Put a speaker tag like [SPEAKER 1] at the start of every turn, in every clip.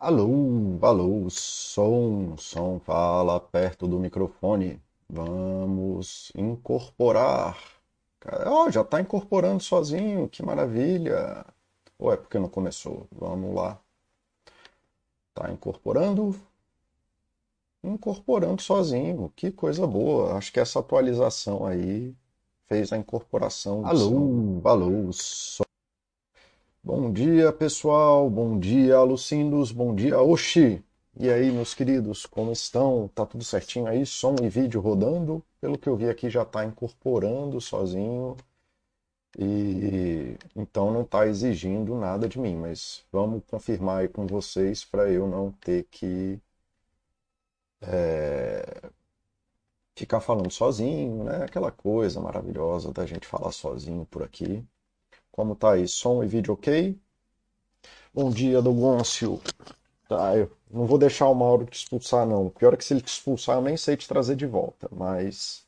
[SPEAKER 1] Alô, alô, som, som, fala perto do microfone. Vamos incorporar. Ó, já está incorporando sozinho, que maravilha. Ou é porque não começou? Vamos lá. Tá incorporando? Incorporando sozinho, que coisa boa. Acho que essa atualização aí fez a incorporação. do som. Alô, alô, som. Bom dia, pessoal. Bom dia, Lucindos. Bom dia, Oxi. E aí, meus queridos, como estão? Tá tudo certinho aí? Som e vídeo rodando? Pelo que eu vi aqui, já está incorporando sozinho. E então não está exigindo nada de mim, mas vamos confirmar aí com vocês para eu não ter que é, ficar falando sozinho, né? Aquela coisa maravilhosa da gente falar sozinho por aqui. Como tá aí? Som e vídeo ok? Bom dia, Dogoncio. Tá, eu não vou deixar o Mauro te expulsar, não. Pior é que se ele te expulsar, eu nem sei te trazer de volta, mas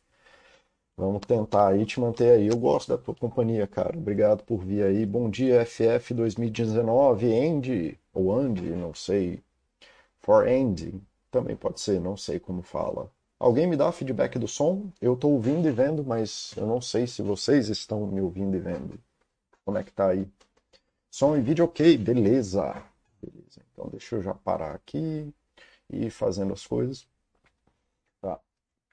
[SPEAKER 1] vamos tentar aí te manter aí. Eu gosto da tua companhia, cara. Obrigado por vir aí. Bom dia, FF 2019, Andy, ou Andy, não sei. For Andy, também pode ser, não sei como fala. Alguém me dá feedback do som? Eu tô ouvindo e vendo, mas eu não sei se vocês estão me ouvindo e vendo. Como é que tá aí? Som e vídeo ok, beleza. Beleza. Então deixa eu já parar aqui e ir fazendo as coisas. Tá.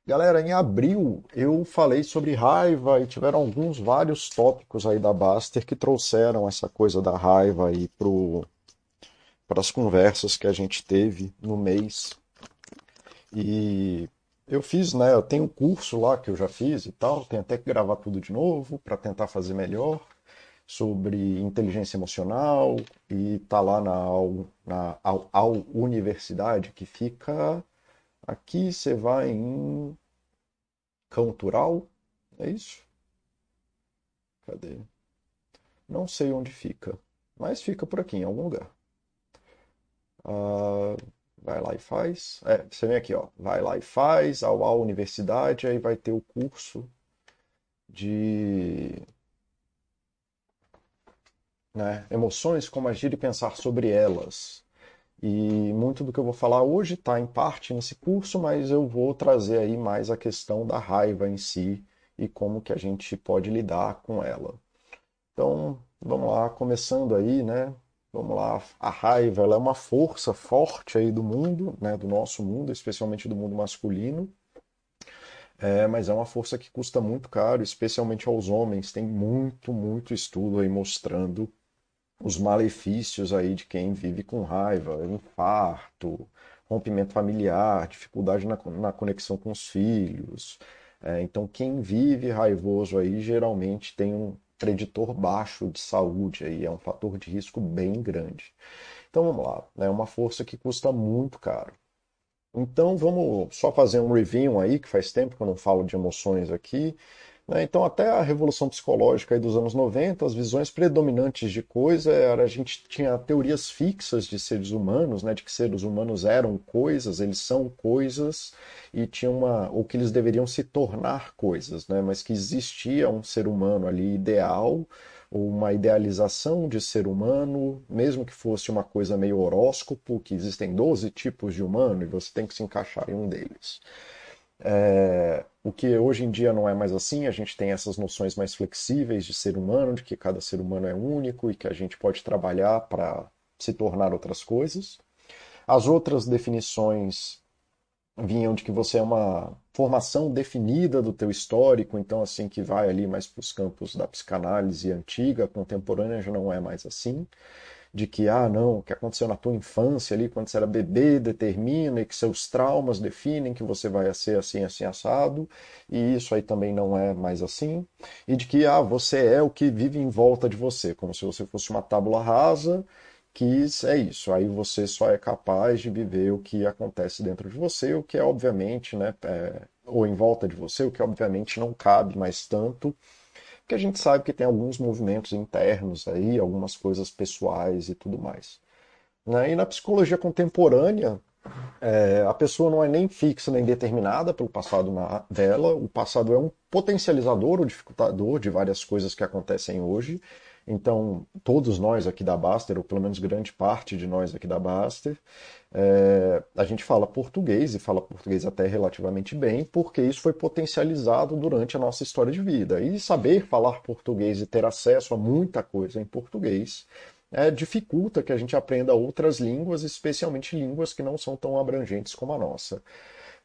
[SPEAKER 1] Galera, em abril eu falei sobre raiva e tiveram alguns vários tópicos aí da Baster que trouxeram essa coisa da raiva aí pro para as conversas que a gente teve no mês. E eu fiz, né? Eu tenho um curso lá que eu já fiz e tal, tenho até que gravar tudo de novo para tentar fazer melhor sobre inteligência emocional e tá lá na, na Al, Al Universidade, que fica aqui, você vai em Cantural, é isso? Cadê? Não sei onde fica, mas fica por aqui, em algum lugar. Ah, vai lá e faz. É, você vem aqui, ó. Vai lá e faz, ao Al Universidade, aí vai ter o curso de né? Emoções, como agir e pensar sobre elas. E muito do que eu vou falar hoje está em parte nesse curso, mas eu vou trazer aí mais a questão da raiva em si e como que a gente pode lidar com ela. Então, vamos lá, começando aí, né? Vamos lá, a raiva ela é uma força forte aí do mundo, né? Do nosso mundo, especialmente do mundo masculino. É, mas é uma força que custa muito caro, especialmente aos homens. Tem muito, muito estudo aí mostrando os malefícios aí de quem vive com raiva, infarto, rompimento familiar, dificuldade na, na conexão com os filhos. É, então, quem vive raivoso aí geralmente tem um preditor baixo de saúde, aí é um fator de risco bem grande. Então vamos lá, é né? uma força que custa muito caro. Então vamos só fazer um review aí, que faz tempo que eu não falo de emoções aqui. Né? Então, até a revolução psicológica dos anos 90, as visões predominantes de coisa era a gente tinha teorias fixas de seres humanos, né? de que seres humanos eram coisas, eles são coisas e tinha uma ou que eles deveriam se tornar coisas, né? mas que existia um ser humano ali ideal ou uma idealização de ser humano, mesmo que fosse uma coisa meio horóscopo, que existem 12 tipos de humano e você tem que se encaixar em um deles. É, o que hoje em dia não é mais assim, a gente tem essas noções mais flexíveis de ser humano, de que cada ser humano é único e que a gente pode trabalhar para se tornar outras coisas. As outras definições vinham de que você é uma formação definida do teu histórico, então assim que vai ali mais para os campos da psicanálise antiga, contemporânea já não é mais assim de que, ah, não, o que aconteceu na tua infância ali, quando você era bebê, determina, e que seus traumas definem que você vai ser assim, assim, assado, e isso aí também não é mais assim, e de que, ah, você é o que vive em volta de você, como se você fosse uma tábula rasa, que é isso, aí você só é capaz de viver o que acontece dentro de você, o que é obviamente, né, é, ou em volta de você, o que obviamente não cabe mais tanto porque a gente sabe que tem alguns movimentos internos aí, algumas coisas pessoais e tudo mais. Né? E na psicologia contemporânea, é, a pessoa não é nem fixa nem determinada pelo passado na, dela, o passado é um potencializador, ou dificultador de várias coisas que acontecem hoje, Então, todos nós aqui da Baster, ou pelo menos grande parte de nós aqui da Baster, é, a gente fala português e fala português até relativamente bem, porque isso foi potencializado durante a nossa história de vida. E saber falar português e ter acesso a muita coisa em português é, dificulta que a gente aprenda outras línguas, especialmente línguas que não são tão abrangentes como a nossa.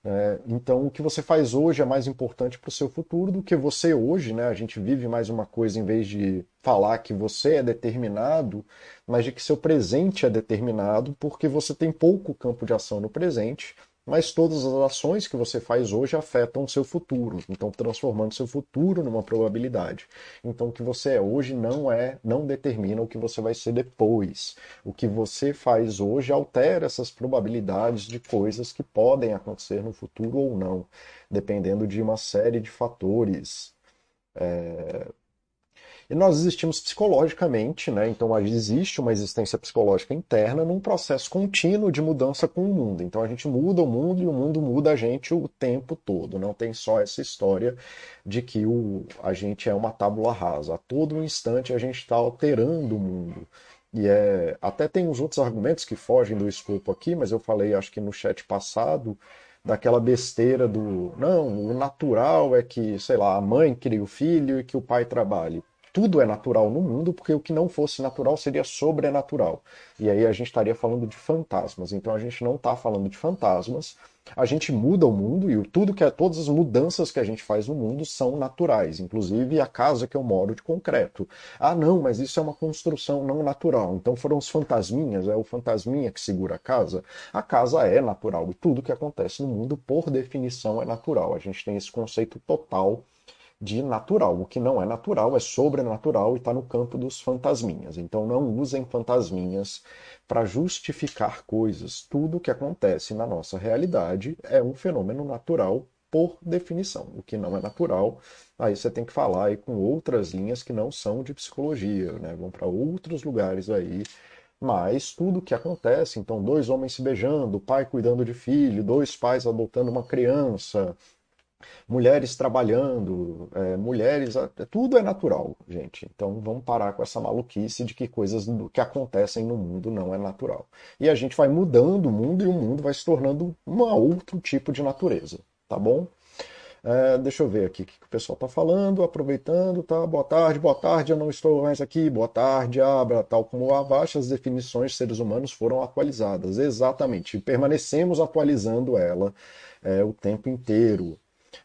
[SPEAKER 1] É, então, o que você faz hoje é mais importante para o seu futuro do que você hoje, né? A gente vive mais uma coisa em vez de falar que você é determinado, mas de que seu presente é determinado, porque você tem pouco campo de ação no presente mas todas as ações que você faz hoje afetam o seu futuro, então transformando seu futuro numa probabilidade. Então o que você é hoje não é, não determina o que você vai ser depois. O que você faz hoje altera essas probabilidades de coisas que podem acontecer no futuro ou não, dependendo de uma série de fatores. É, e nós existimos psicologicamente, né? Então existe uma existência psicológica interna num processo contínuo de mudança com o mundo. Então a gente muda o mundo e o mundo muda a gente o tempo todo. Não tem só essa história de que o, a gente é uma tábula rasa. A todo instante a gente está alterando o mundo. E é, até tem uns outros argumentos que fogem do escopo aqui, mas eu falei, acho que no chat passado, daquela besteira do não, o natural é que, sei lá, a mãe cria o filho e que o pai trabalhe tudo é natural no mundo, porque o que não fosse natural seria sobrenatural. E aí a gente estaria falando de fantasmas. Então a gente não está falando de fantasmas. A gente muda o mundo e tudo que é, todas as mudanças que a gente faz no mundo são naturais, inclusive a casa que eu moro de concreto. Ah, não, mas isso é uma construção não natural. Então foram os fantasminhas, é o fantasminha que segura a casa. A casa é natural e tudo que acontece no mundo, por definição, é natural. A gente tem esse conceito total de natural. O que não é natural é sobrenatural e está no campo dos fantasminhas. Então não usem fantasminhas para justificar coisas. Tudo que acontece na nossa realidade é um fenômeno natural por definição. O que não é natural, aí você tem que falar aí com outras linhas que não são de psicologia, né? Vão para outros lugares aí. Mas tudo que acontece, então dois homens se beijando, pai cuidando de filho, dois pais adotando uma criança, mulheres trabalhando, é, mulheres, tudo é natural, gente. Então vamos parar com essa maluquice de que coisas que acontecem no mundo não é natural. E a gente vai mudando o mundo e o mundo vai se tornando um outro tipo de natureza, tá bom? É, deixa eu ver aqui o que o pessoal está falando, aproveitando, tá? Boa tarde, boa tarde, eu não estou mais aqui, boa tarde, Abra, tal como abaixo, as definições de seres humanos foram atualizadas, exatamente, permanecemos atualizando ela é, o tempo inteiro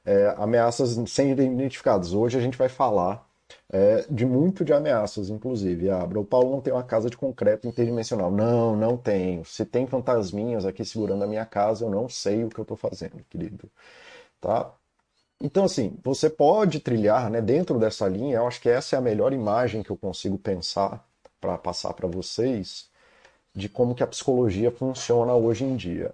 [SPEAKER 1] é, ameaças sem identificadas. Hoje a gente vai falar é, de muito de ameaças, inclusive. Abra, o Paulo não tem uma casa de concreto interdimensional. Não, não tenho. Se tem fantasminhas aqui segurando a minha casa, eu não sei o que eu estou fazendo, querido. Tá? Então, assim, você pode trilhar né, dentro dessa linha. Eu acho que essa é a melhor imagem que eu consigo pensar para passar para vocês de como que a psicologia funciona hoje em dia.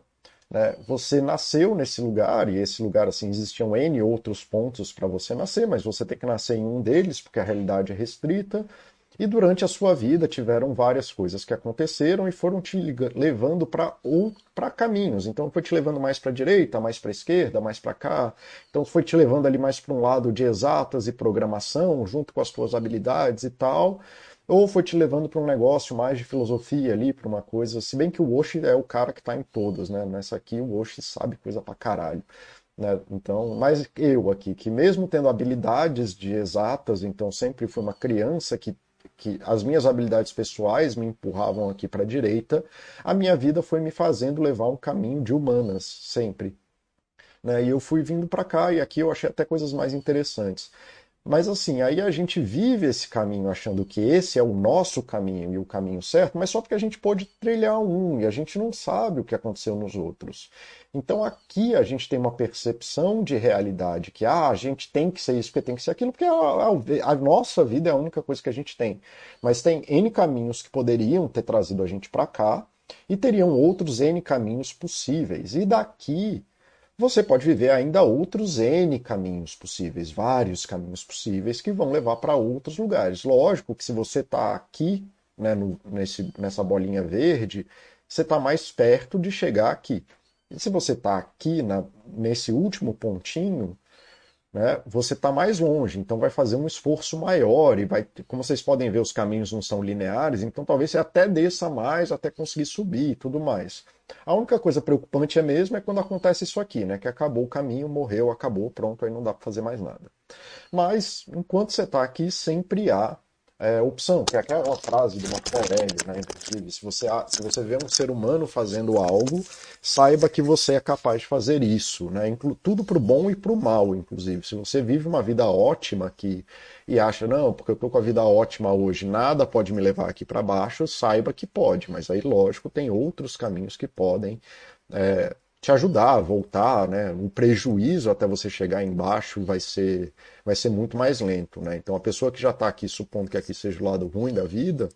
[SPEAKER 1] Né? Você nasceu nesse lugar, e esse lugar, assim, existiam N outros pontos para você nascer, mas você tem que nascer em um deles, porque a realidade é restrita. E durante a sua vida tiveram várias coisas que aconteceram e foram te levando para caminhos. Então foi te levando mais para a direita, mais para a esquerda, mais para cá. Então foi te levando ali mais para um lado de exatas e programação, junto com as suas habilidades e tal ou foi te levando para um negócio mais de filosofia ali, para uma coisa, se bem que o Oshi é o cara que está em todas, né? Nessa aqui o Oshi sabe coisa pra caralho. Né? Então, mas eu aqui, que mesmo tendo habilidades de exatas, então sempre fui uma criança que, que as minhas habilidades pessoais me empurravam aqui para a direita, a minha vida foi me fazendo levar um caminho de humanas, sempre. Né? E eu fui vindo para cá e aqui eu achei até coisas mais interessantes. Mas assim, aí a gente vive esse caminho achando que esse é o nosso caminho e o caminho certo, mas só porque a gente pode trilhar um e a gente não sabe o que aconteceu nos outros. Então aqui a gente tem uma percepção de realidade que ah, a gente tem que ser isso, porque tem que ser aquilo, porque a, a, a nossa vida é a única coisa que a gente tem. Mas tem N caminhos que poderiam ter trazido a gente para cá e teriam outros N caminhos possíveis. E daqui você pode viver ainda outros N caminhos possíveis, vários caminhos possíveis que vão levar para outros lugares. Lógico que se você está aqui, né, no, nesse, nessa bolinha verde, você está mais perto de chegar aqui. E se você está aqui na, nesse último pontinho, né, você está mais longe, então vai fazer um esforço maior e vai, como vocês podem ver, os caminhos não são lineares, então talvez você até desça mais até conseguir subir e tudo mais. A única coisa preocupante é mesmo é quando acontece isso aqui, né, que acabou o caminho, morreu, acabou, pronto, aí não dá para fazer mais nada. Mas enquanto você está aqui, sempre há é, opção, que é aquela frase do Marco Aurélio, né? Inclusive, se você, se você vê um ser humano fazendo algo, saiba que você é capaz de fazer isso, né? Inclu tudo para o bom e para o mal, inclusive. Se você vive uma vida ótima aqui e acha, não, porque eu estou com a vida ótima hoje, nada pode me levar aqui para baixo, saiba que pode, mas aí, lógico, tem outros caminhos que podem é, te ajudar a voltar, né? O prejuízo até você chegar embaixo vai ser, vai ser muito mais lento, né? Então a pessoa que já está aqui, supondo que aqui seja o lado ruim da vida,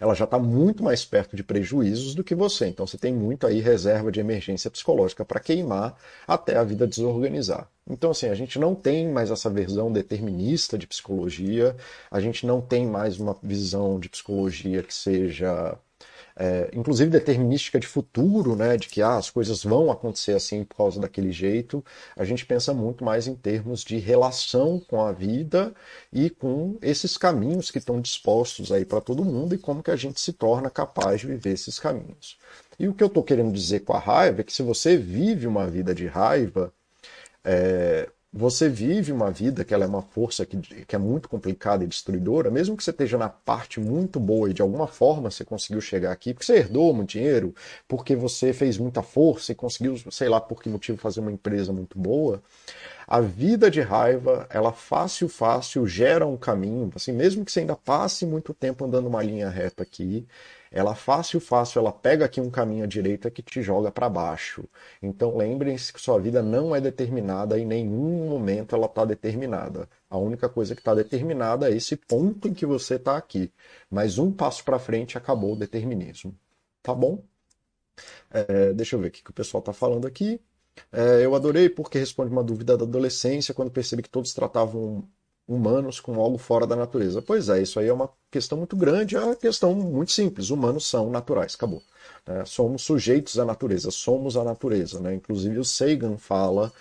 [SPEAKER 1] ela já está muito mais perto de prejuízos do que você. Então você tem muito aí reserva de emergência psicológica para queimar até a vida desorganizar. Então, assim, a gente não tem mais essa visão determinista de psicologia, a gente não tem mais uma visão de psicologia que seja é, inclusive determinística de futuro, né, de que ah, as coisas vão acontecer assim por causa daquele jeito, a gente pensa muito mais em termos de relação com a vida e com esses caminhos que estão dispostos aí para todo mundo e como que a gente se torna capaz de viver esses caminhos. E o que eu estou querendo dizer com a raiva é que se você vive uma vida de raiva, é, você vive uma vida que ela é uma força que, que é muito complicada e destruidora, mesmo que você esteja na parte muito boa e de alguma forma você conseguiu chegar aqui, porque você herdou muito dinheiro, porque você fez muita força e conseguiu, sei lá por que motivo, fazer uma empresa muito boa, a vida de raiva, ela fácil, fácil gera um caminho, assim, mesmo que você ainda passe muito tempo andando uma linha reta aqui, ela fácil, fácil, ela pega aqui um caminho à direita que te joga para baixo. Então lembrem-se que sua vida não é determinada em nenhum momento ela está determinada. A única coisa que está determinada é esse ponto em que você está aqui. Mas um passo para frente acabou o determinismo. Tá bom? É, deixa eu ver o que o pessoal está falando aqui. É, eu adorei porque responde uma dúvida da adolescência quando percebi que todos tratavam humanos com algo fora da natureza. Pois é, isso aí é uma questão muito grande, é uma questão muito simples. Humanos são naturais, acabou. É, somos sujeitos à natureza, somos a natureza. Né? Inclusive o Sagan fala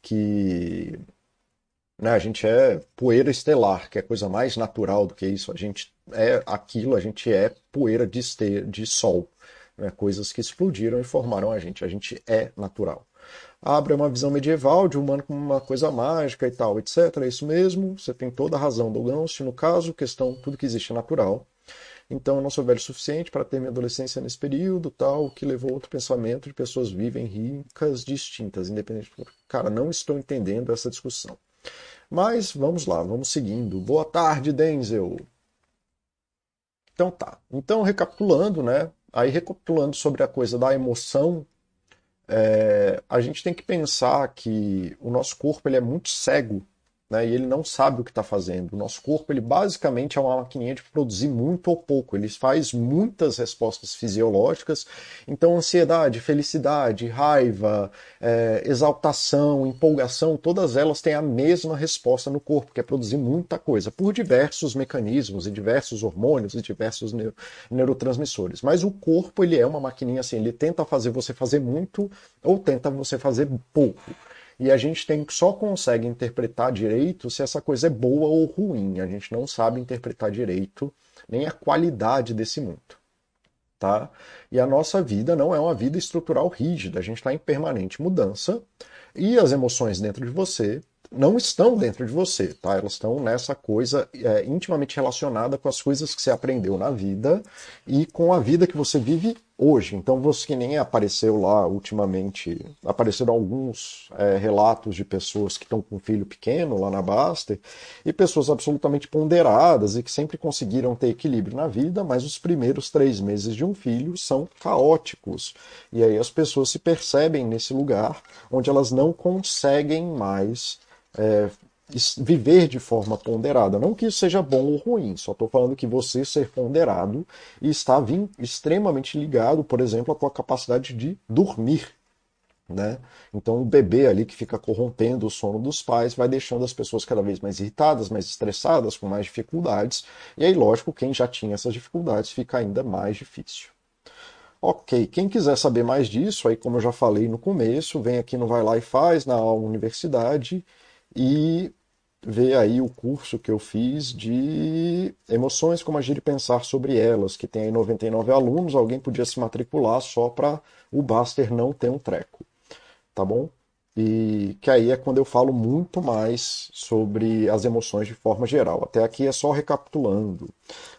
[SPEAKER 1] que né, a gente é poeira estelar, que é coisa mais natural do que isso. A gente é aquilo, a gente é poeira de, este, de sol. Né? Coisas que explodiram e formaram a gente. A gente é natural abre uma visão medieval de humano como uma coisa mágica e tal, etc. É isso mesmo, você tem toda a razão, Douglas. No caso, questão, tudo que existe é natural. Então, eu não sou velho o suficiente para ter minha adolescência nesse período, tal, que levou a outro pensamento de pessoas vivem ricas distintas, independente. Cara, não estou entendendo essa discussão. Mas vamos lá, vamos seguindo. Boa tarde, Denzel. Então tá. Então, recapitulando, né? Aí recapitulando sobre a coisa da emoção é, a gente tem que pensar que o nosso corpo ele é muito cego né, e ele não sabe o que está fazendo. O nosso corpo, ele basicamente é uma maquininha de produzir muito ou pouco. Ele faz muitas respostas fisiológicas. Então, ansiedade, felicidade, raiva, é, exaltação, empolgação, todas elas têm a mesma resposta no corpo, que é produzir muita coisa, por diversos mecanismos e diversos hormônios e diversos neuro, neurotransmissores. Mas o corpo, ele é uma maquininha assim, ele tenta fazer você fazer muito ou tenta você fazer pouco e a gente tem só consegue interpretar direito se essa coisa é boa ou ruim. A gente não sabe interpretar direito nem a qualidade desse mundo. Tá? E a nossa vida não é uma vida estrutural rígida, a gente está em permanente mudança e as emoções dentro de você não estão dentro de você, tá? Elas estão nessa coisa é, intimamente relacionada com as coisas que você aprendeu na vida e com a vida que você vive hoje. Então, você que nem apareceu lá ultimamente, apareceram alguns é, relatos de pessoas que estão com um filho pequeno lá na Baster e pessoas absolutamente ponderadas e que sempre conseguiram ter equilíbrio na vida, mas os primeiros três meses de um filho são caóticos. E aí as pessoas se percebem nesse lugar onde elas não conseguem mais é, viver de forma ponderada. Não que isso seja bom ou ruim, só estou falando que você ser ponderado está extremamente ligado, por exemplo, à tua capacidade de dormir. Né? Então o bebê ali que fica corrompendo o sono dos pais vai deixando as pessoas cada vez mais irritadas, mais estressadas, com mais dificuldades. E aí, lógico, quem já tinha essas dificuldades fica ainda mais difícil. Ok, quem quiser saber mais disso, aí como eu já falei no começo, vem aqui no Vai Lá e Faz, na universidade, e ver aí o curso que eu fiz de emoções, como agir e pensar sobre elas, que tem aí 99 alunos, alguém podia se matricular só para o Baster não ter um treco, tá bom? E que aí é quando eu falo muito mais sobre as emoções de forma geral. Até aqui é só recapitulando.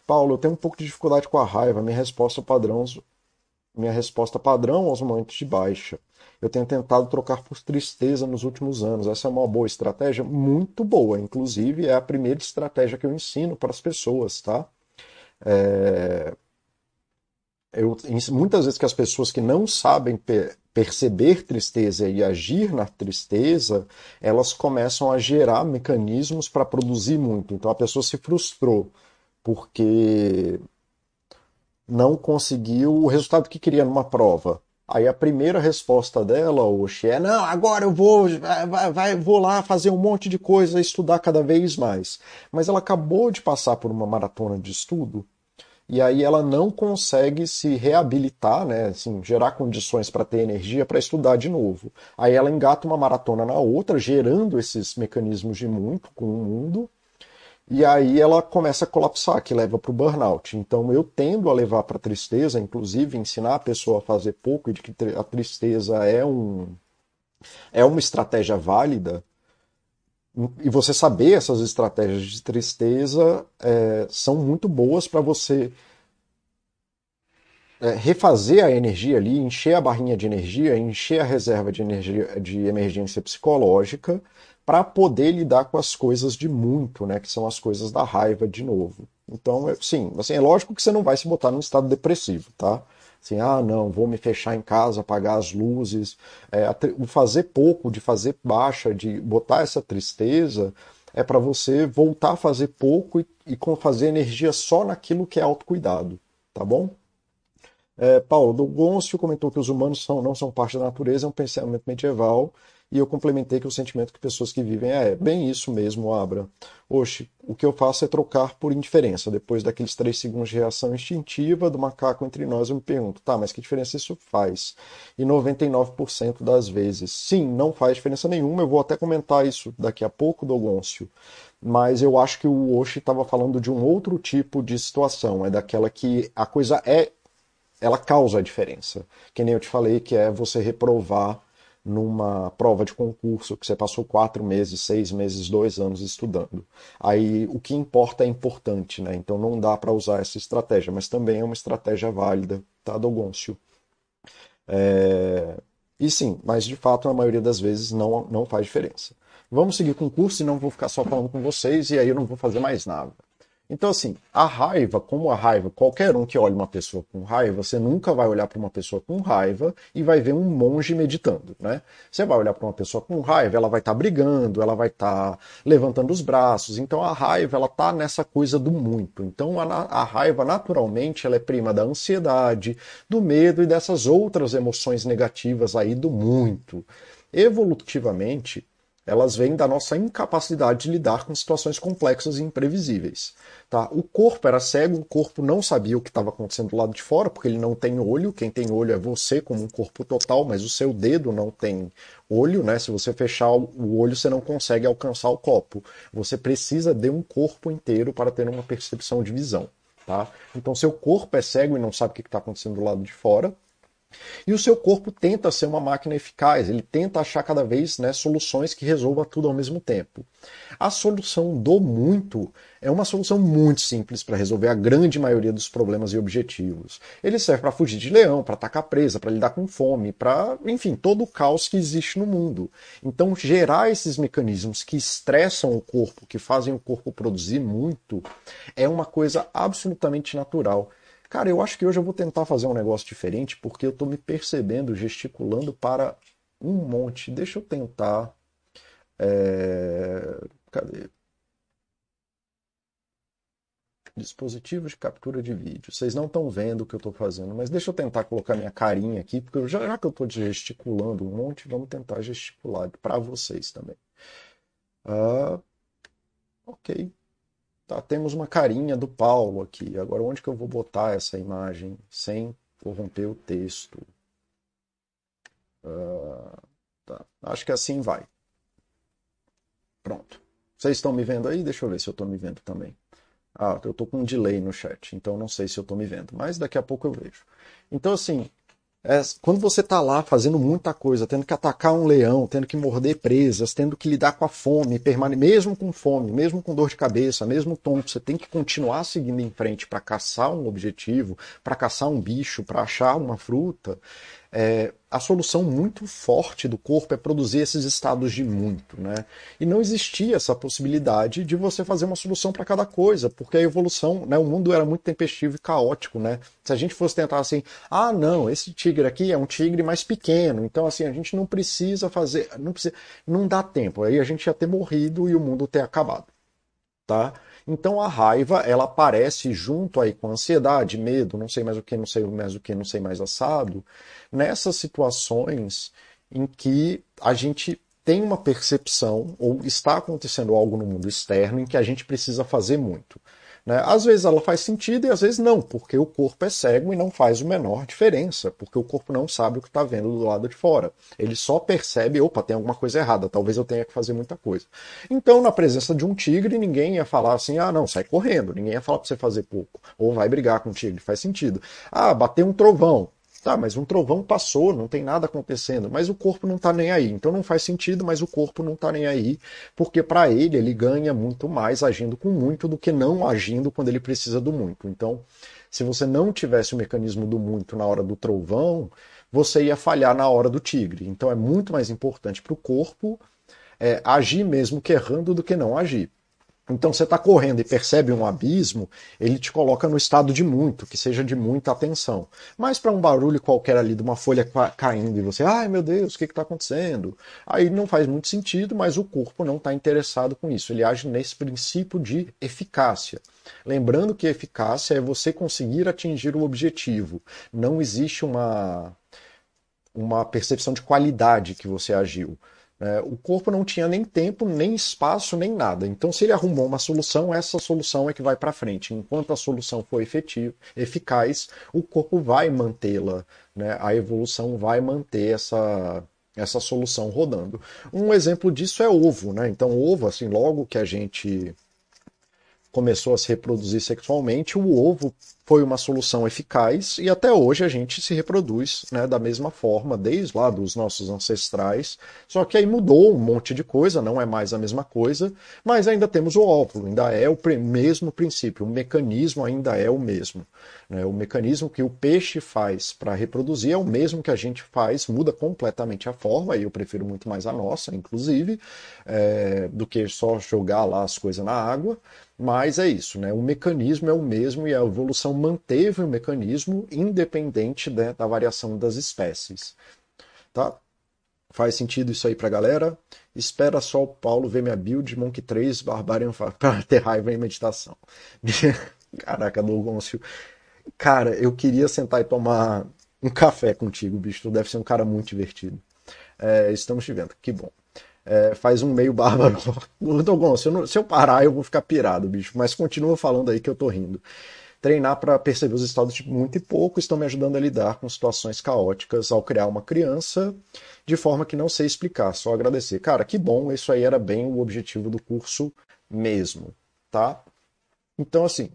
[SPEAKER 1] Paulo, eu tenho um pouco de dificuldade com a raiva, minha resposta padrão, minha resposta padrão aos momentos de baixa. Eu tenho tentado trocar por tristeza nos últimos anos. Essa é uma boa estratégia, muito boa. Inclusive, é a primeira estratégia que eu ensino para as pessoas, tá? É... Eu, muitas vezes que as pessoas que não sabem per perceber tristeza e agir na tristeza, elas começam a gerar mecanismos para produzir muito. Então a pessoa se frustrou porque não conseguiu o resultado que queria numa prova. Aí a primeira resposta dela, Oxi, é: não, agora eu vou, vai, vai, vou lá fazer um monte de coisa, estudar cada vez mais. Mas ela acabou de passar por uma maratona de estudo e aí ela não consegue se reabilitar, né, assim, gerar condições para ter energia para estudar de novo. Aí ela engata uma maratona na outra, gerando esses mecanismos de muito com o mundo, e aí ela começa a colapsar, que leva para o burnout. Então eu tendo a levar para a tristeza, inclusive ensinar a pessoa a fazer pouco e de que a tristeza é um é uma estratégia válida. E você saber essas estratégias de tristeza é, são muito boas para você é, refazer a energia ali, encher a barrinha de energia, encher a reserva de energia de emergência psicológica para poder lidar com as coisas de muito, né, que são as coisas da raiva de novo. Então, sim, assim, é lógico que você não vai se botar num estado depressivo, tá? Assim, ah, não, vou me fechar em casa, apagar as luzes. É, fazer pouco, de fazer baixa, de botar essa tristeza, é para você voltar a fazer pouco e, e fazer energia só naquilo que é autocuidado, tá bom? É, Paulo, Gonço comentou que os humanos são, não são parte da natureza, é um pensamento medieval e eu complementei que o sentimento que pessoas que vivem é, é bem isso mesmo, Abra. Oxe, o que eu faço é trocar por indiferença. Depois daqueles três segundos de reação instintiva do macaco entre nós, eu me pergunto, tá, mas que diferença isso faz? E 99% das vezes, sim, não faz diferença nenhuma. Eu vou até comentar isso daqui a pouco, Dogoncio. Mas eu acho que o Oshi estava falando de um outro tipo de situação. É daquela que a coisa é. Ela causa a diferença. Que nem eu te falei, que é você reprovar numa prova de concurso que você passou quatro meses, seis meses, dois anos estudando. Aí o que importa é importante, né? Então não dá para usar essa estratégia, mas também é uma estratégia válida, tá, Dogoncio? É... E sim, mas de fato a maioria das vezes não, não faz diferença. Vamos seguir com o curso, senão vou ficar só falando com vocês e aí eu não vou fazer mais nada. Então, assim, a raiva, como a raiva, qualquer um que olhe uma pessoa com raiva, você nunca vai olhar para uma pessoa com raiva e vai ver um monge meditando, né? Você vai olhar para uma pessoa com raiva, ela vai estar tá brigando, ela vai estar tá levantando os braços. Então, a raiva, ela tá nessa coisa do muito. Então, a, a raiva, naturalmente, ela é prima da ansiedade, do medo e dessas outras emoções negativas aí do muito. Evolutivamente, elas vêm da nossa incapacidade de lidar com situações complexas e imprevisíveis. Tá? O corpo era cego, o corpo não sabia o que estava acontecendo do lado de fora, porque ele não tem olho. Quem tem olho é você, como um corpo total, mas o seu dedo não tem olho. Né? Se você fechar o olho, você não consegue alcançar o copo. Você precisa de um corpo inteiro para ter uma percepção de visão. Tá? Então, seu corpo é cego e não sabe o que está acontecendo do lado de fora. E o seu corpo tenta ser uma máquina eficaz, ele tenta achar cada vez né, soluções que resolvam tudo ao mesmo tempo. A solução do muito é uma solução muito simples para resolver a grande maioria dos problemas e objetivos. Ele serve para fugir de leão, para atacar presa, para lidar com fome, para, enfim, todo o caos que existe no mundo. Então, gerar esses mecanismos que estressam o corpo, que fazem o corpo produzir muito, é uma coisa absolutamente natural Cara, eu acho que hoje eu vou tentar fazer um negócio diferente porque eu tô me percebendo gesticulando para um monte. Deixa eu tentar. É... Cadê? Dispositivo de captura de vídeo. Vocês não estão vendo o que eu estou fazendo, mas deixa eu tentar colocar minha carinha aqui, porque já, já que eu estou gesticulando um monte, vamos tentar gesticular para vocês também. Uh, ok. Tá, temos uma carinha do Paulo aqui. Agora, onde que eu vou botar essa imagem sem corromper o texto? Uh, tá. Acho que assim vai. Pronto. Vocês estão me vendo aí? Deixa eu ver se eu estou me vendo também. Ah, eu estou com um delay no chat, então não sei se eu estou me vendo, mas daqui a pouco eu vejo. Então, assim, é, quando você está lá fazendo muita coisa, tendo que atacar um leão, tendo que morder presas, tendo que lidar com a fome, mesmo com fome, mesmo com dor de cabeça, mesmo tonto, você tem que continuar seguindo em frente para caçar um objetivo, para caçar um bicho, para achar uma fruta é, a solução muito forte do corpo é produzir esses estados de muito, né? E não existia essa possibilidade de você fazer uma solução para cada coisa, porque a evolução, né? O mundo era muito tempestivo e caótico, né? Se a gente fosse tentar assim, ah, não, esse tigre aqui é um tigre mais pequeno, então assim a gente não precisa fazer, não precisa, não dá tempo, aí a gente ia ter morrido e o mundo ter acabado, tá? Então a raiva, ela aparece junto aí com ansiedade, medo, não sei mais o que, não sei mais o que, não sei mais assado, nessas situações em que a gente tem uma percepção ou está acontecendo algo no mundo externo em que a gente precisa fazer muito. Né? Às vezes ela faz sentido e às vezes não, porque o corpo é cego e não faz o menor diferença, porque o corpo não sabe o que está vendo do lado de fora. Ele só percebe, opa, tem alguma coisa errada, talvez eu tenha que fazer muita coisa. Então, na presença de um tigre, ninguém ia falar assim, ah, não, sai correndo, ninguém ia falar para você fazer pouco, ou vai brigar com o tigre, faz sentido. Ah, bater um trovão, Tá, mas um trovão passou, não tem nada acontecendo, mas o corpo não está nem aí. Então não faz sentido, mas o corpo não está nem aí, porque para ele ele ganha muito mais agindo com muito do que não agindo quando ele precisa do muito. Então, se você não tivesse o mecanismo do muito na hora do trovão, você ia falhar na hora do tigre. Então é muito mais importante para o corpo é, agir mesmo que errando do que não agir. Então você está correndo e percebe um abismo, ele te coloca no estado de muito, que seja de muita atenção. Mas para um barulho qualquer ali de uma folha caindo e você, ai meu Deus, o que está acontecendo? Aí não faz muito sentido, mas o corpo não está interessado com isso. Ele age nesse princípio de eficácia. Lembrando que eficácia é você conseguir atingir o objetivo. Não existe uma, uma percepção de qualidade que você agiu. É, o corpo não tinha nem tempo, nem espaço, nem nada. Então, se ele arrumou uma solução, essa solução é que vai para frente. Enquanto a solução for efetiva, eficaz, o corpo vai mantê-la. Né? A evolução vai manter essa, essa solução rodando. Um exemplo disso é ovo. Né? Então, ovo, assim, logo que a gente começou a se reproduzir sexualmente, o ovo foi uma solução eficaz e até hoje a gente se reproduz né, da mesma forma, desde lá dos nossos ancestrais. Só que aí mudou um monte de coisa, não é mais a mesma coisa, mas ainda temos o óvulo, ainda é o mesmo princípio, o mecanismo ainda é o mesmo. Né? O mecanismo que o peixe faz para reproduzir é o mesmo que a gente faz, muda completamente a forma, e eu prefiro muito mais a nossa, inclusive, é, do que só jogar lá as coisas na água. Mas é isso, né? O mecanismo é o mesmo e a evolução manteve o mecanismo independente né, da variação das espécies. Tá? Faz sentido isso aí pra galera? Espera só o Paulo ver minha build Monk 3 Barbarian para ter raiva em meditação. Caraca, Dolgoncio. Cara, eu queria sentar e tomar um café contigo, bicho. Tu deve ser um cara muito divertido. É, estamos te vendo, que bom é, faz um meio bárbaro. Dogon, se, eu se eu parar, eu vou ficar pirado, bicho. Mas continua falando aí que eu tô rindo. Treinar para perceber os estados de muito e pouco estão me ajudando a lidar com situações caóticas ao criar uma criança de forma que não sei explicar, só agradecer. Cara, que bom, isso aí era bem o objetivo do curso mesmo, tá? Então, assim,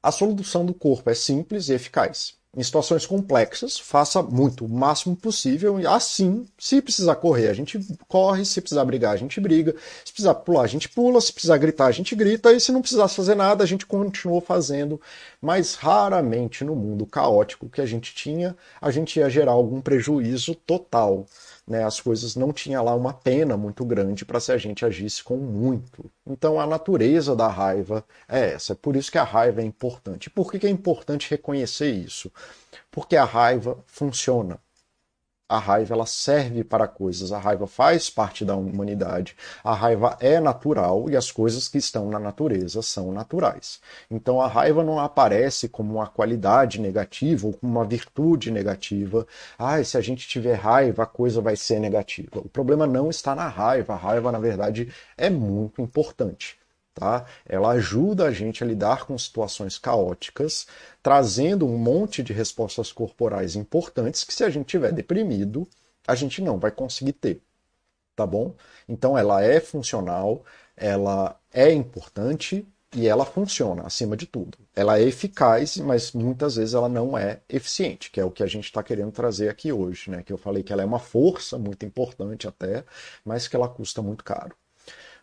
[SPEAKER 1] a solução do corpo é simples e eficaz em situações complexas, faça muito, o máximo possível, e assim, se precisar correr, a gente corre, se precisar brigar, a gente briga, se precisar pular, a gente pula, se precisar gritar, a gente grita, e se não precisar fazer nada, a gente continua fazendo, mas raramente no mundo caótico que a gente tinha, a gente ia gerar algum prejuízo total né, as coisas não tinha lá uma pena muito grande para se a gente agisse com muito. Então a natureza da raiva é essa. É por isso que a raiva é importante. Por que é importante reconhecer isso? Porque a raiva funciona a raiva ela serve para coisas, a raiva faz parte da humanidade, a raiva é natural e as coisas que estão na natureza são naturais. Então a raiva não aparece como uma qualidade negativa ou como uma virtude negativa. Ah, se a gente tiver raiva, a coisa vai ser negativa. O problema não está na raiva, a raiva na verdade é muito importante. Tá? Ela ajuda a gente a lidar com situações caóticas, trazendo um monte de respostas corporais importantes que, se a gente tiver deprimido, a gente não vai conseguir ter. Tá bom? Então ela é funcional, ela é importante e ela funciona acima de tudo. Ela é eficaz, mas muitas vezes ela não é eficiente, que é o que a gente está querendo trazer aqui hoje, né? Que eu falei que ela é uma força muito importante até, mas que ela custa muito caro.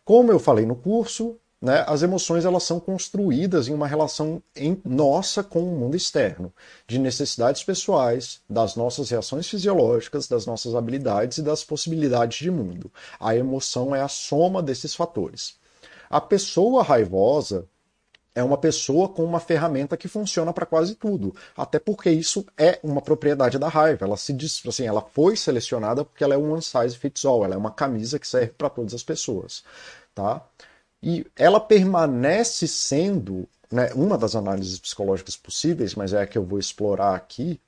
[SPEAKER 1] Como eu falei no curso, né, as emoções elas são construídas em uma relação em nossa com o mundo externo, de necessidades pessoais, das nossas reações fisiológicas, das nossas habilidades e das possibilidades de mundo. A emoção é a soma desses fatores. A pessoa raivosa é uma pessoa com uma ferramenta que funciona para quase tudo, até porque isso é uma propriedade da raiva. Ela se diz assim, ela foi selecionada porque ela é um one size fits all, ela é uma camisa que serve para todas as pessoas, tá? E ela permanece sendo, né, uma das análises psicológicas possíveis, mas é a que eu vou explorar aqui,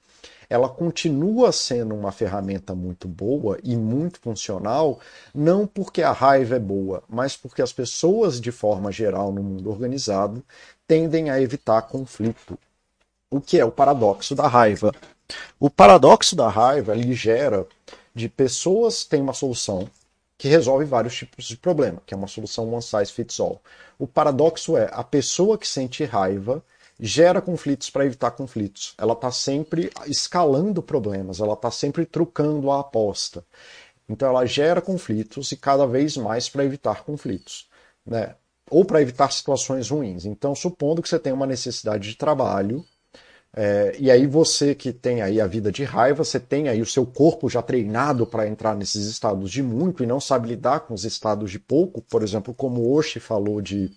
[SPEAKER 1] ela continua sendo uma ferramenta muito boa e muito funcional, não porque a raiva é boa, mas porque as pessoas, de forma geral, no mundo organizado, tendem a evitar conflito. O que é o paradoxo da raiva? O paradoxo da raiva ele gera de pessoas têm uma solução que resolve vários tipos de problema, que é uma solução one size fits all. O paradoxo é a pessoa que sente raiva gera conflitos para evitar conflitos. Ela está sempre escalando problemas, ela está sempre trucando a aposta. Então ela gera conflitos e cada vez mais para evitar conflitos, né? Ou para evitar situações ruins. Então, supondo que você tem uma necessidade de trabalho, é, e aí você que tem aí a vida de raiva, você tem aí o seu corpo já treinado para entrar nesses estados de muito e não sabe lidar com os estados de pouco, por exemplo, como Oshi falou de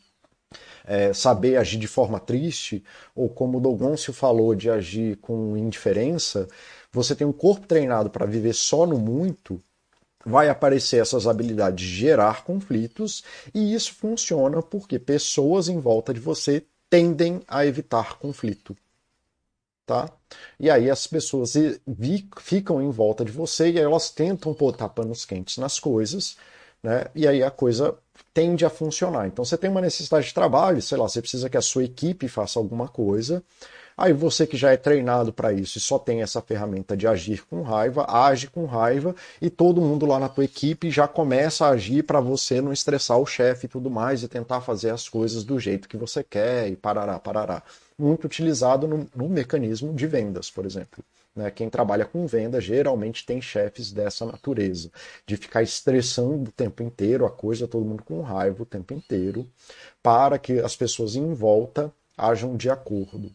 [SPEAKER 1] é, saber agir de forma triste, ou como Dogoncio falou, de agir com indiferença, você tem um corpo treinado para viver só no muito, vai aparecer essas habilidades de gerar conflitos, e isso funciona porque pessoas em volta de você tendem a evitar conflito. Tá? E aí as pessoas ficam em volta de você e elas tentam botar panos quentes nas coisas, né? E aí a coisa tende a funcionar. Então você tem uma necessidade de trabalho, sei lá, você precisa que a sua equipe faça alguma coisa. Aí você que já é treinado para isso e só tem essa ferramenta de agir com raiva, age com raiva e todo mundo lá na tua equipe já começa a agir para você não estressar o chefe e tudo mais e tentar fazer as coisas do jeito que você quer e parará, parará. Muito utilizado no, no mecanismo de vendas, por exemplo. Né? Quem trabalha com venda geralmente tem chefes dessa natureza, de ficar estressando o tempo inteiro a coisa, todo mundo com raiva o tempo inteiro, para que as pessoas em volta ajam de acordo.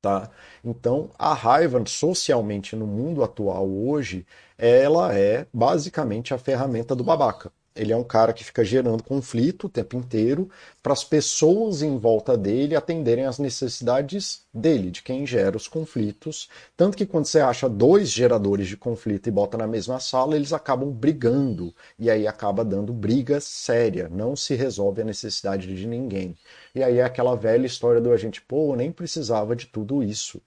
[SPEAKER 1] Tá? Então, a raiva socialmente no mundo atual hoje, ela é basicamente a ferramenta do babaca. Ele é um cara que fica gerando conflito o tempo inteiro para as pessoas em volta dele atenderem às necessidades dele, de quem gera os conflitos. Tanto que quando você acha dois geradores de conflito e bota na mesma sala, eles acabam brigando. E aí acaba dando briga séria. Não se resolve a necessidade de ninguém. E aí é aquela velha história do a gente, pô, nem precisava de tudo isso.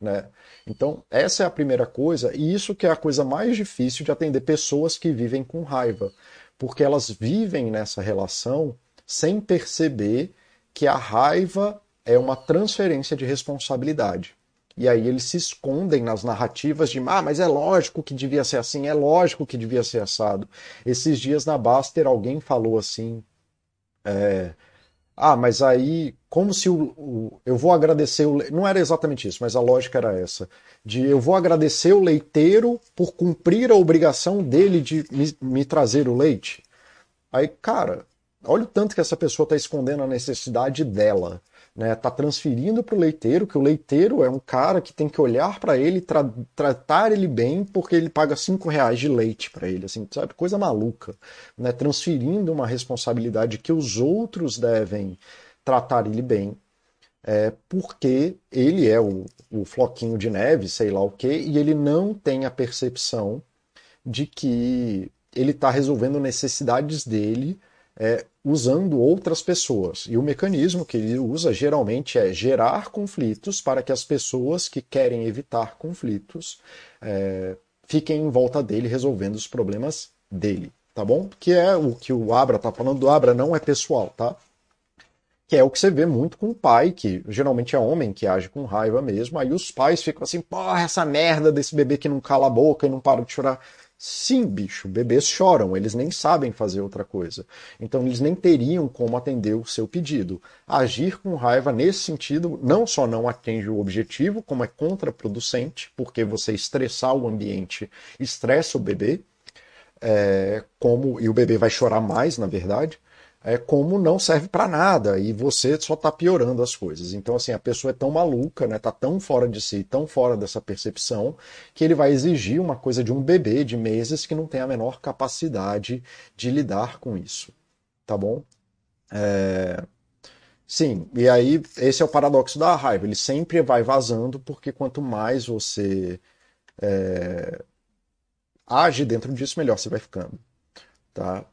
[SPEAKER 1] Né? Então, essa é a primeira coisa, e isso que é a coisa mais difícil de atender pessoas que vivem com raiva porque elas vivem nessa relação sem perceber que a raiva é uma transferência de responsabilidade. E aí eles se escondem nas narrativas de, ah, mas é lógico que devia ser assim, é lógico que devia ser assado. Esses dias na Baster alguém falou assim, é, ah, mas aí, como se o, o, eu vou agradecer o. Não era exatamente isso, mas a lógica era essa. De eu vou agradecer o leiteiro por cumprir a obrigação dele de me, me trazer o leite. Aí, cara, olha o tanto que essa pessoa está escondendo a necessidade dela né, tá transferindo para o leiteiro, que o leiteiro é um cara que tem que olhar para ele, tra tratar ele bem, porque ele paga cinco reais de leite para ele, assim, sabe? Coisa maluca, né? Transferindo uma responsabilidade que os outros devem tratar ele bem, é, porque ele é o, o floquinho de neve, sei lá o que, e ele não tem a percepção de que ele está resolvendo necessidades dele é, usando outras pessoas. E o mecanismo que ele usa geralmente é gerar conflitos para que as pessoas que querem evitar conflitos é, fiquem em volta dele resolvendo os problemas dele, tá bom? Que é o que o Abra tá falando do Abra, não é pessoal, tá? Que é o que você vê muito com o pai, que geralmente é homem que age com raiva mesmo. Aí os pais ficam assim, porra, essa merda desse bebê que não cala a boca e não para de chorar Sim, bicho, bebês choram, eles nem sabem fazer outra coisa. Então eles nem teriam como atender o seu pedido. Agir com raiva nesse sentido não só não atende o objetivo, como é contraproducente, porque você estressar o ambiente estressa o bebê, é, como e o bebê vai chorar mais, na verdade é, como não serve para nada e você só está piorando as coisas. Então, assim, a pessoa é tão maluca, né, tá tão fora de si, tão fora dessa percepção, que ele vai exigir uma coisa de um bebê de meses que não tem a menor capacidade de lidar com isso. Tá bom? É... Sim, e aí esse é o paradoxo da raiva. Ele sempre vai vazando, porque quanto mais você é... age dentro disso, melhor você vai ficando. Tá?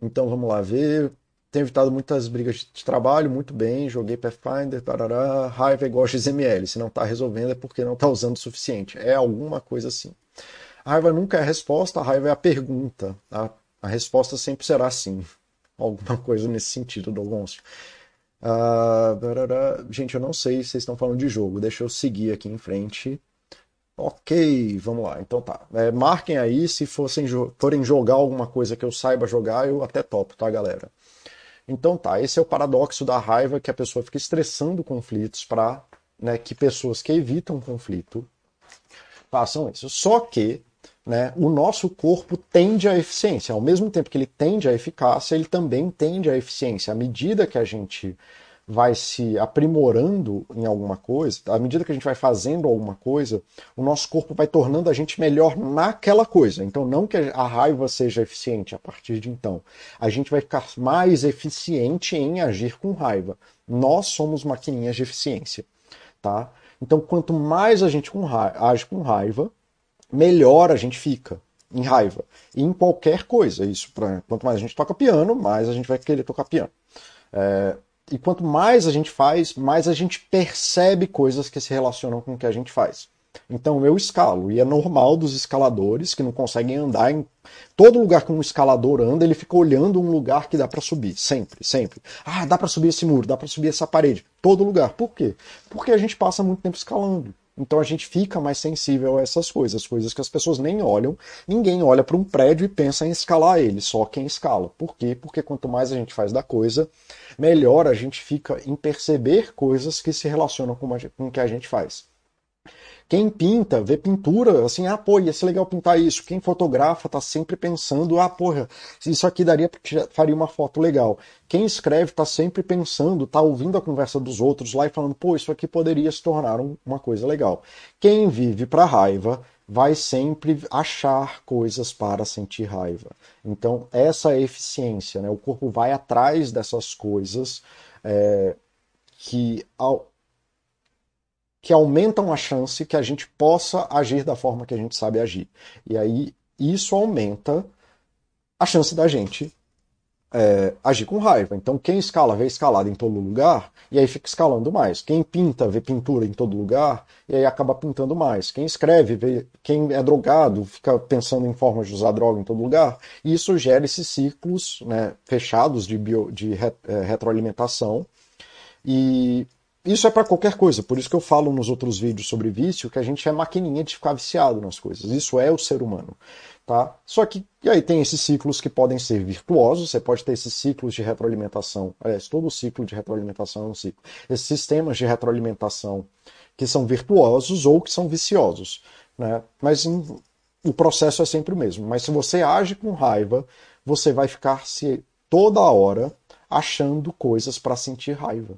[SPEAKER 1] Então vamos lá ver. Tenho evitado muitas brigas de trabalho, muito bem. Joguei Pathfinder, tarará. Raiva é igual XML. Se não está resolvendo é porque não está usando o suficiente. É alguma coisa assim. A raiva nunca é a resposta, a raiva é a pergunta. A, a resposta sempre será sim. Alguma coisa nesse sentido, Dogoncio. Uh, gente, eu não sei se vocês estão falando de jogo. Deixa eu seguir aqui em frente. Ok, vamos lá. Então tá. É, marquem aí se fossem, forem jogar alguma coisa que eu saiba jogar, eu até topo, tá, galera? Então tá, esse é o paradoxo da raiva que a pessoa fica estressando conflitos para né, que pessoas que evitam conflito façam isso. Só que né, o nosso corpo tende à eficiência. Ao mesmo tempo que ele tende à eficácia, ele também tende à eficiência. À medida que a gente vai se aprimorando em alguma coisa, à medida que a gente vai fazendo alguma coisa, o nosso corpo vai tornando a gente melhor naquela coisa. Então, não que a raiva seja eficiente a partir de então. A gente vai ficar mais eficiente em agir com raiva. Nós somos maquininhas de eficiência, tá? Então, quanto mais a gente com age com raiva, melhor a gente fica em raiva. E em qualquer coisa. Isso, pra, quanto mais a gente toca piano, mais a gente vai querer tocar piano. É, e quanto mais a gente faz, mais a gente percebe coisas que se relacionam com o que a gente faz. Então eu escalo, e é normal dos escaladores que não conseguem andar em todo lugar que um escalador anda, ele fica olhando um lugar que dá para subir, sempre, sempre. Ah, dá para subir esse muro, dá para subir essa parede, todo lugar. Por quê? Porque a gente passa muito tempo escalando. Então a gente fica mais sensível a essas coisas, coisas que as pessoas nem olham. Ninguém olha para um prédio e pensa em escalar ele, só quem escala. Por quê? Porque quanto mais a gente faz da coisa, melhor a gente fica em perceber coisas que se relacionam com, o que a gente faz. Quem pinta, vê pintura, assim, ah, pô, ia ser legal pintar isso. Quem fotografa tá sempre pensando, ah, porra, isso aqui daria, faria uma foto legal. Quem escreve tá sempre pensando, tá ouvindo a conversa dos outros lá e falando, pô, isso aqui poderia se tornar uma coisa legal. Quem vive pra raiva vai sempre achar coisas para sentir raiva. Então, essa é a eficiência, né? O corpo vai atrás dessas coisas é, que, ao, que aumentam a chance que a gente possa agir da forma que a gente sabe agir. E aí isso aumenta a chance da gente é, agir com raiva. Então, quem escala vê escalada em todo lugar e aí fica escalando mais. Quem pinta vê pintura em todo lugar e aí acaba pintando mais. Quem escreve vê quem é drogado fica pensando em formas de usar droga em todo lugar. E isso gera esses ciclos né, fechados de, bio, de é, retroalimentação. E isso é para qualquer coisa, por isso que eu falo nos outros vídeos sobre vício que a gente é maquininha de ficar viciado nas coisas. Isso é o ser humano, tá? Só que e aí tem esses ciclos que podem ser virtuosos, você pode ter esses ciclos de retroalimentação. Aliás, todo ciclo de retroalimentação é um ciclo. Esses sistemas de retroalimentação que são virtuosos ou que são viciosos, né? Mas em, o processo é sempre o mesmo. Mas se você age com raiva, você vai ficar se toda hora achando coisas para sentir raiva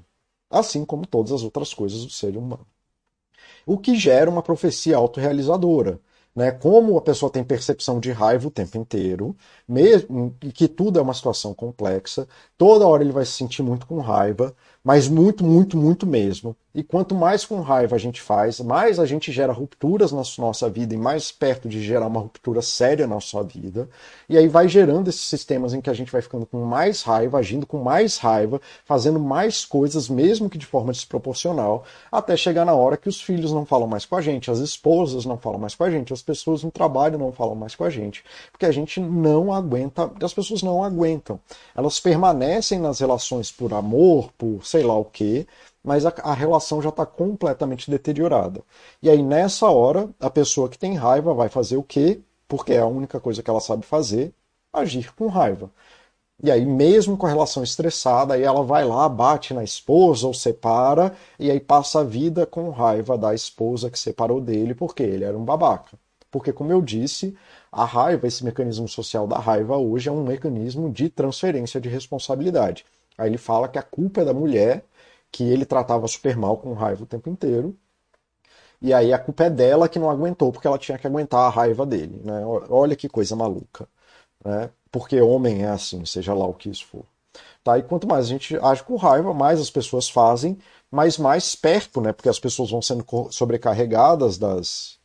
[SPEAKER 1] assim como todas as outras coisas do ser humano. O que gera uma profecia autorrealizadora. Né? Como a pessoa tem percepção de raiva o tempo inteiro, mesmo que tudo é uma situação complexa, toda hora ele vai se sentir muito com raiva, mas muito, muito, muito mesmo. E quanto mais com raiva a gente faz, mais a gente gera rupturas na nossa vida e mais perto de gerar uma ruptura séria na nossa vida. E aí vai gerando esses sistemas em que a gente vai ficando com mais raiva, agindo com mais raiva, fazendo mais coisas, mesmo que de forma desproporcional, até chegar na hora que os filhos não falam mais com a gente, as esposas não falam mais com a gente, as pessoas no trabalho não falam mais com a gente, porque a gente não aguenta, as pessoas não aguentam. Elas permanecem nas relações por amor, por sei lá o que, mas a, a relação já está completamente deteriorada. E aí, nessa hora, a pessoa que tem raiva vai fazer o quê? porque é a única coisa que ela sabe fazer, agir com raiva. E aí, mesmo com a relação estressada, aí ela vai lá, bate na esposa ou separa, e aí passa a vida com raiva da esposa que separou dele, porque ele era um babaca. Porque, como eu disse, a raiva, esse mecanismo social da raiva hoje é um mecanismo de transferência de responsabilidade. Aí ele fala que a culpa é da mulher, que ele tratava super mal com raiva o tempo inteiro, e aí a culpa é dela que não aguentou, porque ela tinha que aguentar a raiva dele. Né? Olha que coisa maluca. Né? Porque homem é assim, seja lá o que isso for. Tá? E quanto mais a gente age com raiva, mais as pessoas fazem, mas mais perto, né? Porque as pessoas vão sendo sobrecarregadas das,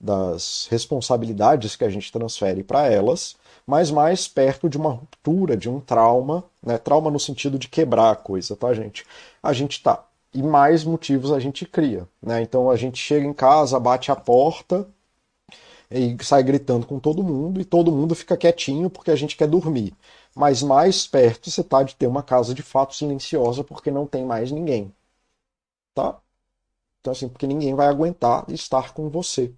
[SPEAKER 1] das responsabilidades que a gente transfere para elas, mas mais perto de uma ruptura, de um trauma, né? Trauma no sentido de quebrar a coisa, tá, gente? A gente tá. E mais motivos a gente cria, né? Então a gente chega em casa, bate a porta, e sai gritando com todo mundo e todo mundo fica quietinho porque a gente quer dormir. Mas mais perto você está de ter uma casa de fato silenciosa porque não tem mais ninguém. Tá? Então, assim, porque ninguém vai aguentar estar com você.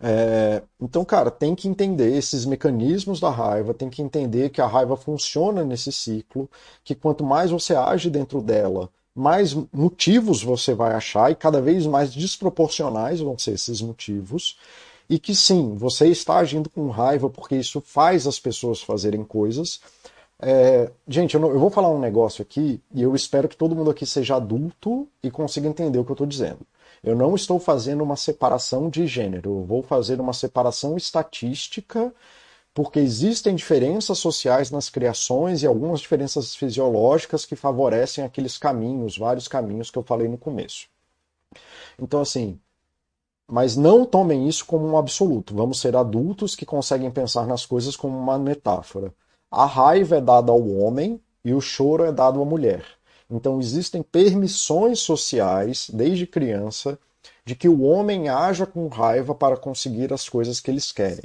[SPEAKER 1] É, então, cara, tem que entender esses mecanismos da raiva, tem que entender que a raiva funciona nesse ciclo, que quanto mais você age dentro dela, mais motivos você vai achar e cada vez mais desproporcionais vão ser esses motivos. E que sim, você está agindo com raiva porque isso faz as pessoas fazerem coisas. É, gente, eu, não, eu, vou falar um negócio aqui e eu espero que todo mundo aqui seja adulto e consiga entender o que eu estou dizendo. Eu não estou fazendo uma separação de gênero, eu vou fazer uma separação estatística porque existem diferenças sociais nas criações e algumas diferenças fisiológicas que favorecem aqueles caminhos, vários caminhos que eu falei no começo. Então, assim, mas não tomem isso como um absoluto. Vamos ser adultos que conseguem pensar nas coisas como uma metáfora. A raiva é dada ao homem e o choro é dado à mulher. Então, existem permissões sociais, desde criança, de que o homem haja com raiva para conseguir as coisas que eles querem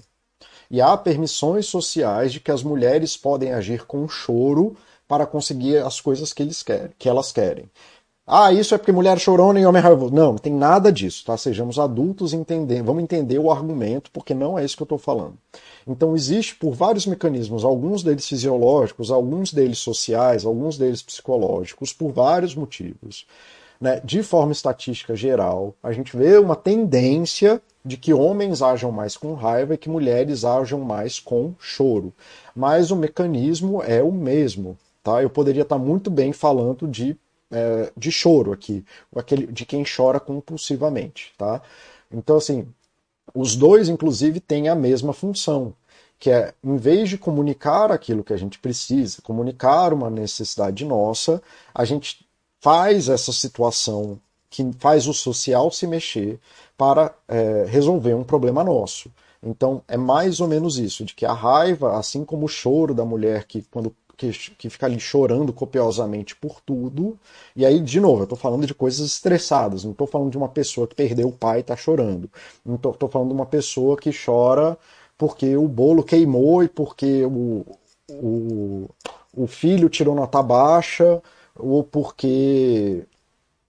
[SPEAKER 1] e há permissões sociais de que as mulheres podem agir com choro para conseguir as coisas que, eles querem, que elas querem. Ah, isso é porque mulher chorona e homem raivoso. Não, não tem nada disso, tá? Sejamos adultos e vamos entender o argumento, porque não é isso que eu estou falando. Então, existe por vários mecanismos, alguns deles fisiológicos, alguns deles sociais, alguns deles psicológicos, por vários motivos. Né? De forma estatística geral, a gente vê uma tendência de que homens ajam mais com raiva e que mulheres ajam mais com choro. Mas o mecanismo é o mesmo. Tá? Eu poderia estar muito bem falando de, é, de choro aqui, aquele, de quem chora compulsivamente. Tá? Então, assim, os dois, inclusive, têm a mesma função, que é, em vez de comunicar aquilo que a gente precisa, comunicar uma necessidade nossa, a gente faz essa situação que faz o social se mexer para é, resolver um problema nosso. Então é mais ou menos isso, de que a raiva, assim como o choro da mulher que quando que, que fica ali chorando copiosamente por tudo, e aí, de novo, eu estou falando de coisas estressadas, não estou falando de uma pessoa que perdeu o pai e está chorando. Não estou falando de uma pessoa que chora porque o bolo queimou e porque o, o, o filho tirou nota baixa, ou porque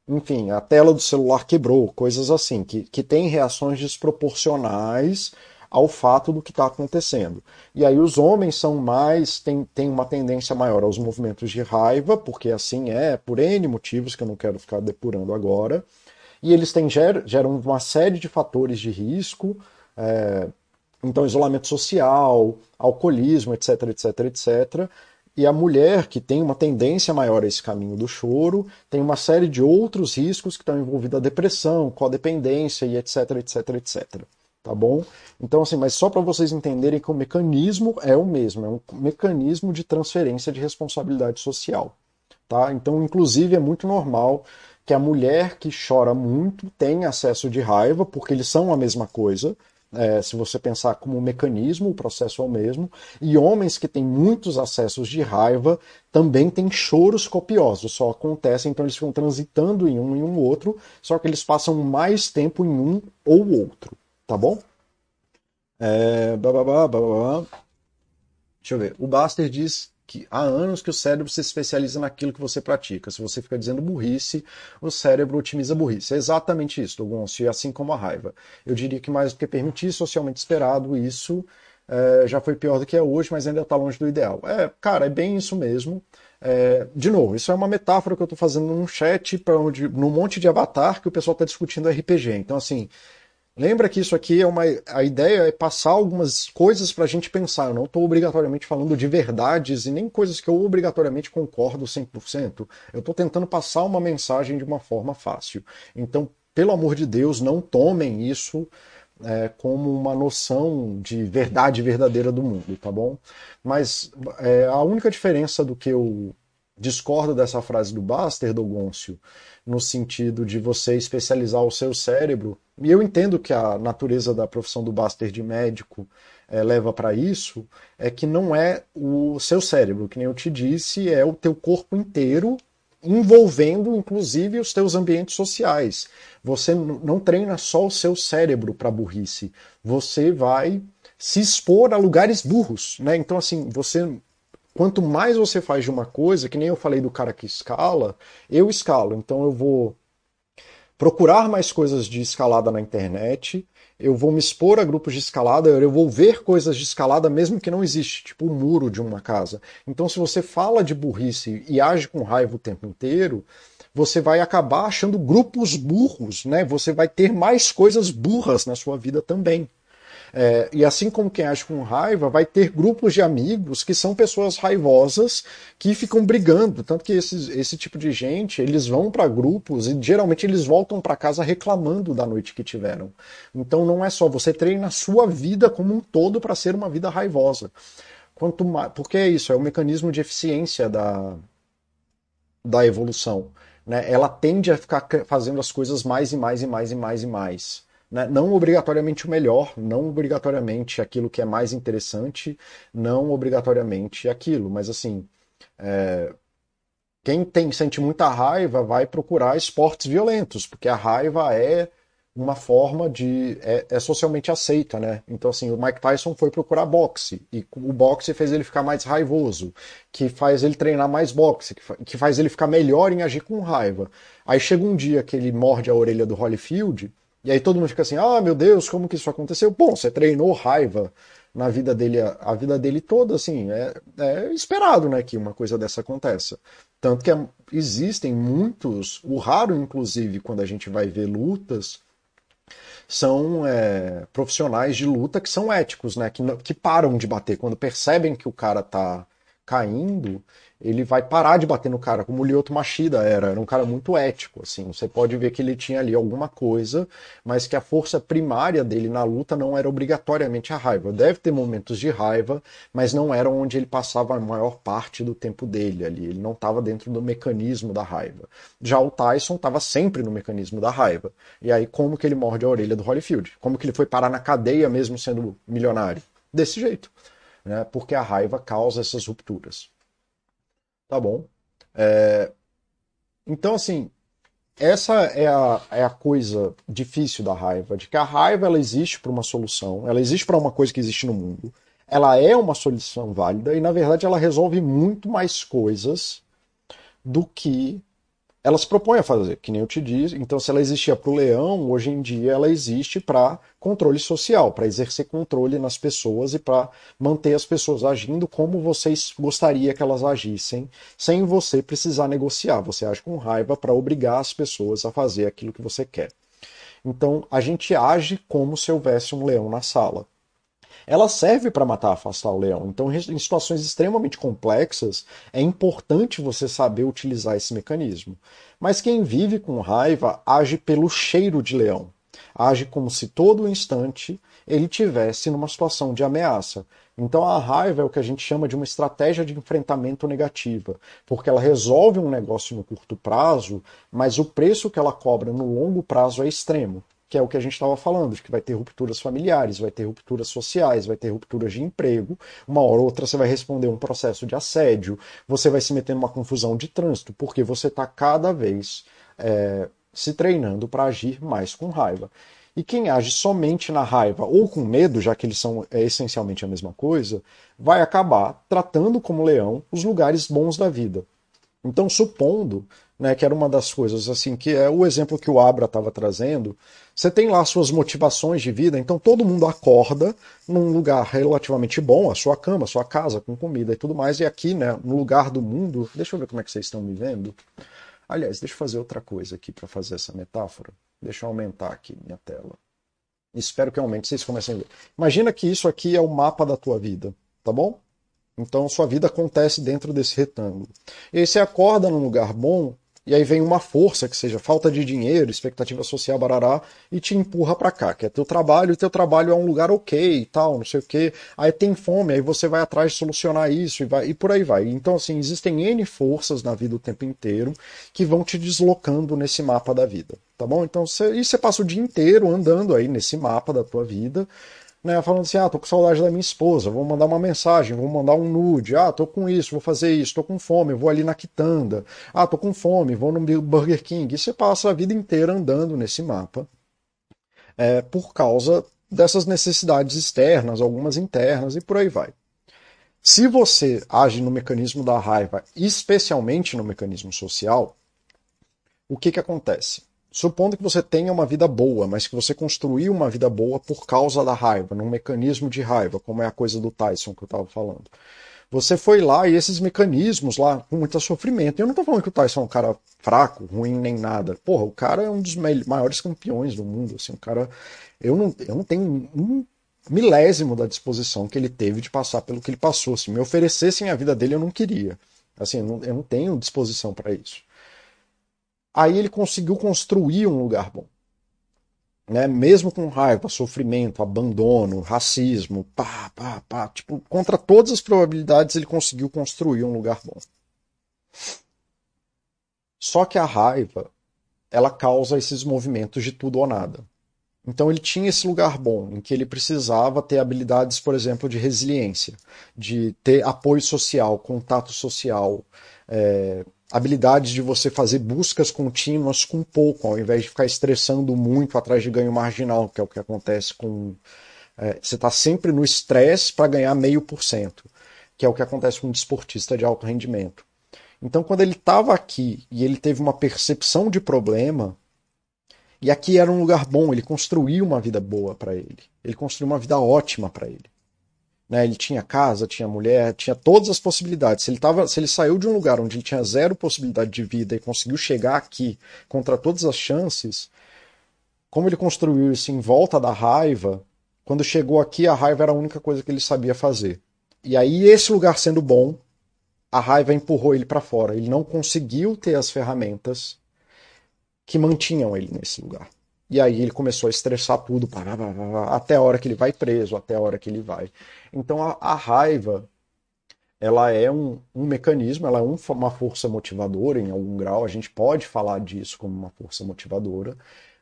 [SPEAKER 1] enfim, a tela do celular quebrou, coisas assim, que, que tem reações desproporcionais ao fato do que está acontecendo. E aí os homens são mais, têm, têm uma tendência maior aos movimentos de raiva, porque assim é, por N motivos que eu não quero ficar depurando agora, e eles têm, geram uma série de fatores de risco, é, então isolamento social, alcoolismo, etc, etc, etc, e a mulher, que tem uma tendência maior a esse caminho do choro, tem uma série de outros riscos que estão envolvidos a depressão, codependência e etc, etc, etc. Tá bom? Então, assim, mas só para vocês entenderem que o mecanismo é o mesmo, é um mecanismo de transferência de responsabilidade social. Tá? Então, inclusive, é muito normal que a mulher que chora muito tenha acesso de raiva, porque eles são a mesma coisa, é, se você pensar como um mecanismo, o processo é o mesmo. E homens que têm muitos acessos de raiva também têm choros copiosos, só acontece, então eles ficam transitando em um e um outro, só que eles passam mais tempo em um ou outro, tá bom? É, blá, blá, Deixa eu ver. O Baster diz que há anos que o cérebro se especializa naquilo que você pratica. Se você fica dizendo burrice, o cérebro otimiza burrice. É exatamente isso, Dogoncio, e assim como a raiva. Eu diria que mais do que permitir socialmente esperado, isso é, já foi pior do que é hoje, mas ainda está longe do ideal. É, cara, é bem isso mesmo. É, de novo, isso é uma metáfora que eu estou fazendo num chat, onde, num monte de avatar que o pessoal está discutindo RPG. Então, assim, lembra que isso aqui é uma. A ideia é passar algumas coisas para a gente pensar. Eu não estou obrigatoriamente falando de verdades e nem coisas que eu obrigatoriamente concordo 100%. Eu estou tentando passar uma mensagem de uma forma fácil. Então, pelo amor de Deus, não tomem isso é, como uma noção de verdade verdadeira do mundo, tá bom? Mas é, a única diferença do que eu discordo dessa frase do Buster, do Gôncio, no sentido de você especializar o seu cérebro, e eu entendo que a natureza da profissão do Buster de médico é, leva para isso, é que não é o seu cérebro, que nem eu te disse, é o teu corpo inteiro envolvendo inclusive os teus ambientes sociais. Você não treina só o seu cérebro para burrice, você vai se expor a lugares burros, né? Então assim, você quanto mais você faz de uma coisa, que nem eu falei do cara que escala, eu escalo, então eu vou procurar mais coisas de escalada na internet, eu vou me expor a grupos de escalada, eu vou ver coisas de escalada mesmo que não existe, tipo o muro de uma casa. Então, se você fala de burrice e age com raiva o tempo inteiro, você vai acabar achando grupos burros, né? Você vai ter mais coisas burras na sua vida também. É, e assim como quem age com raiva, vai ter grupos de amigos que são pessoas raivosas que ficam brigando. Tanto que esses, esse tipo de gente, eles vão para grupos e geralmente eles voltam para casa reclamando da noite que tiveram. Então não é só, você treina a sua vida como um todo para ser uma vida raivosa. Quanto mais, porque é isso, é o mecanismo de eficiência da, da evolução. Né? Ela tende a ficar fazendo as coisas mais e mais e mais e mais e mais. Né? Não obrigatoriamente o melhor, não obrigatoriamente aquilo que é mais interessante, não obrigatoriamente aquilo, mas assim. É... Quem tem, sente muita raiva vai procurar esportes violentos, porque a raiva é uma forma de. É, é, socialmente aceita, né? Então, assim, o Mike Tyson foi procurar boxe, e o boxe fez ele ficar mais raivoso, que faz ele treinar mais boxe, que, que faz ele ficar melhor em agir com raiva. Aí chega um dia que ele morde a orelha do Holyfield, e aí todo mundo fica assim, ah, meu Deus, como que isso aconteceu? Bom, você treinou raiva na vida dele, a vida dele toda, assim, é, é esperado, né, que uma coisa dessa aconteça. Tanto que é, existem muitos, o raro, inclusive, quando a gente vai ver lutas, são é, profissionais de luta que são éticos, né, que, que param de bater. Quando percebem que o cara tá caindo, ele vai parar de bater no cara, como o Lyoto Machida era, era um cara muito ético, assim, você pode ver que ele tinha ali alguma coisa, mas que a força primária dele na luta não era obrigatoriamente a raiva. Deve ter momentos de raiva, mas não era onde ele passava a maior parte do tempo dele ali, ele não estava dentro do mecanismo da raiva. Já o Tyson estava sempre no mecanismo da raiva. E aí como que ele morde a orelha do Holyfield? Como que ele foi parar na cadeia mesmo sendo milionário? Desse jeito, né? Porque a raiva causa essas rupturas. Tá bom. É... Então, assim, essa é a, é a coisa difícil da raiva, de que a raiva ela existe para uma solução, ela existe para uma coisa que existe no mundo, ela é uma solução válida e, na verdade, ela resolve muito mais coisas do que ela se propõe a fazer, que nem eu te disse. Então, se ela existia para o leão, hoje em dia ela existe para controle social, para exercer controle nas pessoas e para manter as pessoas agindo como vocês gostaria que elas agissem, sem você precisar negociar. Você age com raiva para obrigar as pessoas a fazer aquilo que você quer. Então, a gente age como se houvesse um leão na sala ela serve para matar, afastar o leão. Então, em situações extremamente complexas, é importante você saber utilizar esse mecanismo. Mas quem vive com raiva age pelo cheiro de leão. Age como se todo instante ele tivesse numa situação de ameaça. Então a raiva é o que a gente chama de uma estratégia de enfrentamento negativa, porque ela resolve um negócio no curto prazo, mas o preço que ela cobra no longo prazo é extremo que é o que a gente estava falando, de que vai ter rupturas familiares, vai ter rupturas sociais, vai ter rupturas de emprego, uma hora ou outra você vai responder um processo de assédio, você vai se meter numa confusão de trânsito, porque você está cada vez é, se treinando para agir mais com raiva. E quem age somente na raiva ou com medo, já que eles são é, essencialmente a mesma coisa, vai acabar tratando como leão os lugares bons da vida. Então, supondo né, que era uma das coisas assim que é o exemplo que o Abra estava trazendo. Você tem lá suas motivações de vida, então todo mundo acorda num lugar relativamente bom, a sua cama, a sua casa, com comida e tudo mais, e aqui, né, no lugar do mundo, deixa eu ver como é que vocês estão me vendo. Aliás, deixa eu fazer outra coisa aqui para fazer essa metáfora. Deixa eu aumentar aqui minha tela. Espero que aumente, vocês comecem a ver. Imagina que isso aqui é o mapa da tua vida, tá bom? Então sua vida acontece dentro desse retângulo. E aí você acorda num lugar bom, e aí vem uma força, que seja falta de dinheiro, expectativa social, barará, e te empurra para cá, que é teu trabalho, e teu trabalho é um lugar ok e tal, não sei o quê. Aí tem fome, aí você vai atrás de solucionar isso e, vai, e por aí vai. Então, assim, existem N forças na vida o tempo inteiro que vão te deslocando nesse mapa da vida, tá bom? Então, você, e você passa o dia inteiro andando aí nesse mapa da tua vida, né, falando assim, ah, tô com saudade da minha esposa, vou mandar uma mensagem, vou mandar um nude, ah, tô com isso, vou fazer isso, tô com fome, vou ali na quitanda, ah, tô com fome, vou no Burger King. E você passa a vida inteira andando nesse mapa é, por causa dessas necessidades externas, algumas internas e por aí vai. Se você age no mecanismo da raiva, especialmente no mecanismo social, o que, que acontece? Supondo que você tenha uma vida boa, mas que você construiu uma vida boa por causa da raiva, num mecanismo de raiva, como é a coisa do Tyson que eu estava falando. Você foi lá e esses mecanismos lá, com muito sofrimento. Eu não estou falando que o Tyson é um cara fraco, ruim, nem nada. Porra, o cara é um dos maiores campeões do mundo. Assim, o cara. Eu não, eu não tenho um milésimo da disposição que ele teve de passar pelo que ele passou. Se me oferecessem a vida dele, eu não queria. Assim, eu não, eu não tenho disposição para isso. Aí ele conseguiu construir um lugar bom. Né? Mesmo com raiva, sofrimento, abandono, racismo, pá, pá, pá, tipo, contra todas as probabilidades ele conseguiu construir um lugar bom. Só que a raiva, ela causa esses movimentos de tudo ou nada. Então ele tinha esse lugar bom, em que ele precisava ter habilidades, por exemplo, de resiliência, de ter apoio social, contato social, é, habilidades de você fazer buscas contínuas com pouco, ao invés de ficar estressando muito atrás de ganho marginal, que é o que acontece com. É, você está sempre no estresse para ganhar meio por cento, que é o que acontece com um desportista de alto rendimento. Então, quando ele estava aqui e ele teve uma percepção de problema, e aqui era um lugar bom, ele construiu uma vida boa para ele, ele construiu uma vida ótima para ele. Né? Ele tinha casa, tinha mulher, tinha todas as possibilidades. Se ele, tava, se ele saiu de um lugar onde ele tinha zero possibilidade de vida e conseguiu chegar aqui contra todas as chances, como ele construiu isso em volta da raiva, quando chegou aqui, a raiva era a única coisa que ele sabia fazer. E aí, esse lugar sendo bom, a raiva empurrou ele para fora. Ele não conseguiu ter as ferramentas que mantinham ele nesse lugar. E aí ele começou a estressar tudo, até a hora que ele vai preso, até a hora que ele vai. Então a, a raiva, ela é um, um mecanismo, ela é um, uma força motivadora em algum grau, a gente pode falar disso como uma força motivadora,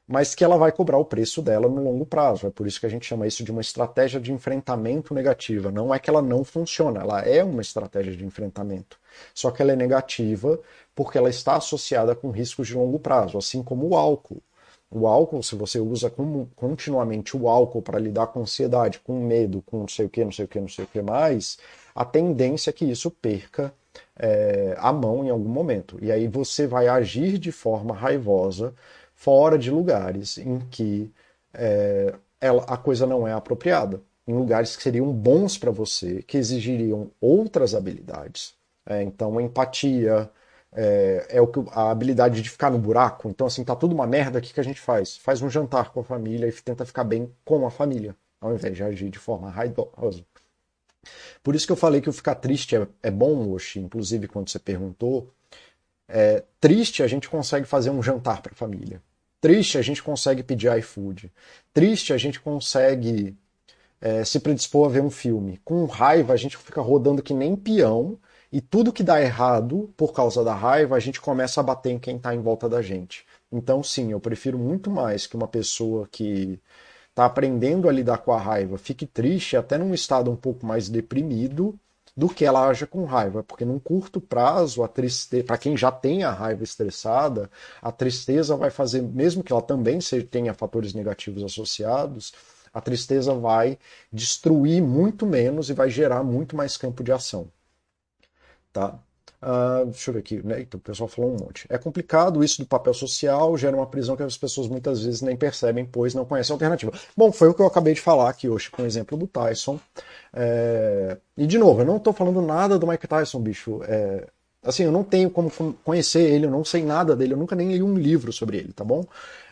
[SPEAKER 1] mas que ela vai cobrar o preço dela no longo prazo. É por isso que a gente chama isso de uma estratégia de enfrentamento negativa. Não é que ela não funciona, ela é uma estratégia de enfrentamento. Só que ela é negativa porque ela está associada com riscos de longo prazo, assim como o álcool. O álcool, se você usa continuamente o álcool para lidar com ansiedade, com medo, com não sei o que, não sei o que, não sei o que mais, a tendência é que isso perca é, a mão em algum momento. E aí você vai agir de forma raivosa fora de lugares em que é, ela, a coisa não é apropriada. Em lugares que seriam bons para você, que exigiriam outras habilidades. É, então, empatia, é, é, o que a habilidade de ficar no buraco. Então, assim, tá tudo uma merda, o que, que a gente faz? Faz um jantar com a família e tenta ficar bem com a família, ao invés de agir de forma raivosa. Por isso que eu falei que o ficar triste é, é bom, Oxi, inclusive quando você perguntou. É, triste a gente consegue fazer um jantar para a família. Triste a gente consegue pedir iFood. Triste a gente consegue é, se predispor a ver um filme. Com raiva a gente fica rodando que nem peão e tudo que dá errado por causa da raiva, a gente começa a bater em quem está em volta da gente. Então, sim, eu prefiro muito mais que uma pessoa que está aprendendo a lidar com a raiva fique triste, até num estado um pouco mais deprimido, do que ela haja com raiva, porque num curto prazo a tristeza, para quem já tem a raiva estressada, a tristeza vai fazer, mesmo que ela também tenha fatores negativos associados, a tristeza vai destruir muito menos e vai gerar muito mais campo de ação. Tá? Uh, deixa eu ver aqui, né? Então, o pessoal falou um monte. É complicado isso do papel social, gera uma prisão que as pessoas muitas vezes nem percebem, pois não conhecem a alternativa. Bom, foi o que eu acabei de falar aqui hoje com o exemplo do Tyson. É... E de novo, eu não estou falando nada do Mike Tyson, bicho. É... Assim, eu não tenho como conhecer ele, eu não sei nada dele, eu nunca nem li um livro sobre ele, tá bom?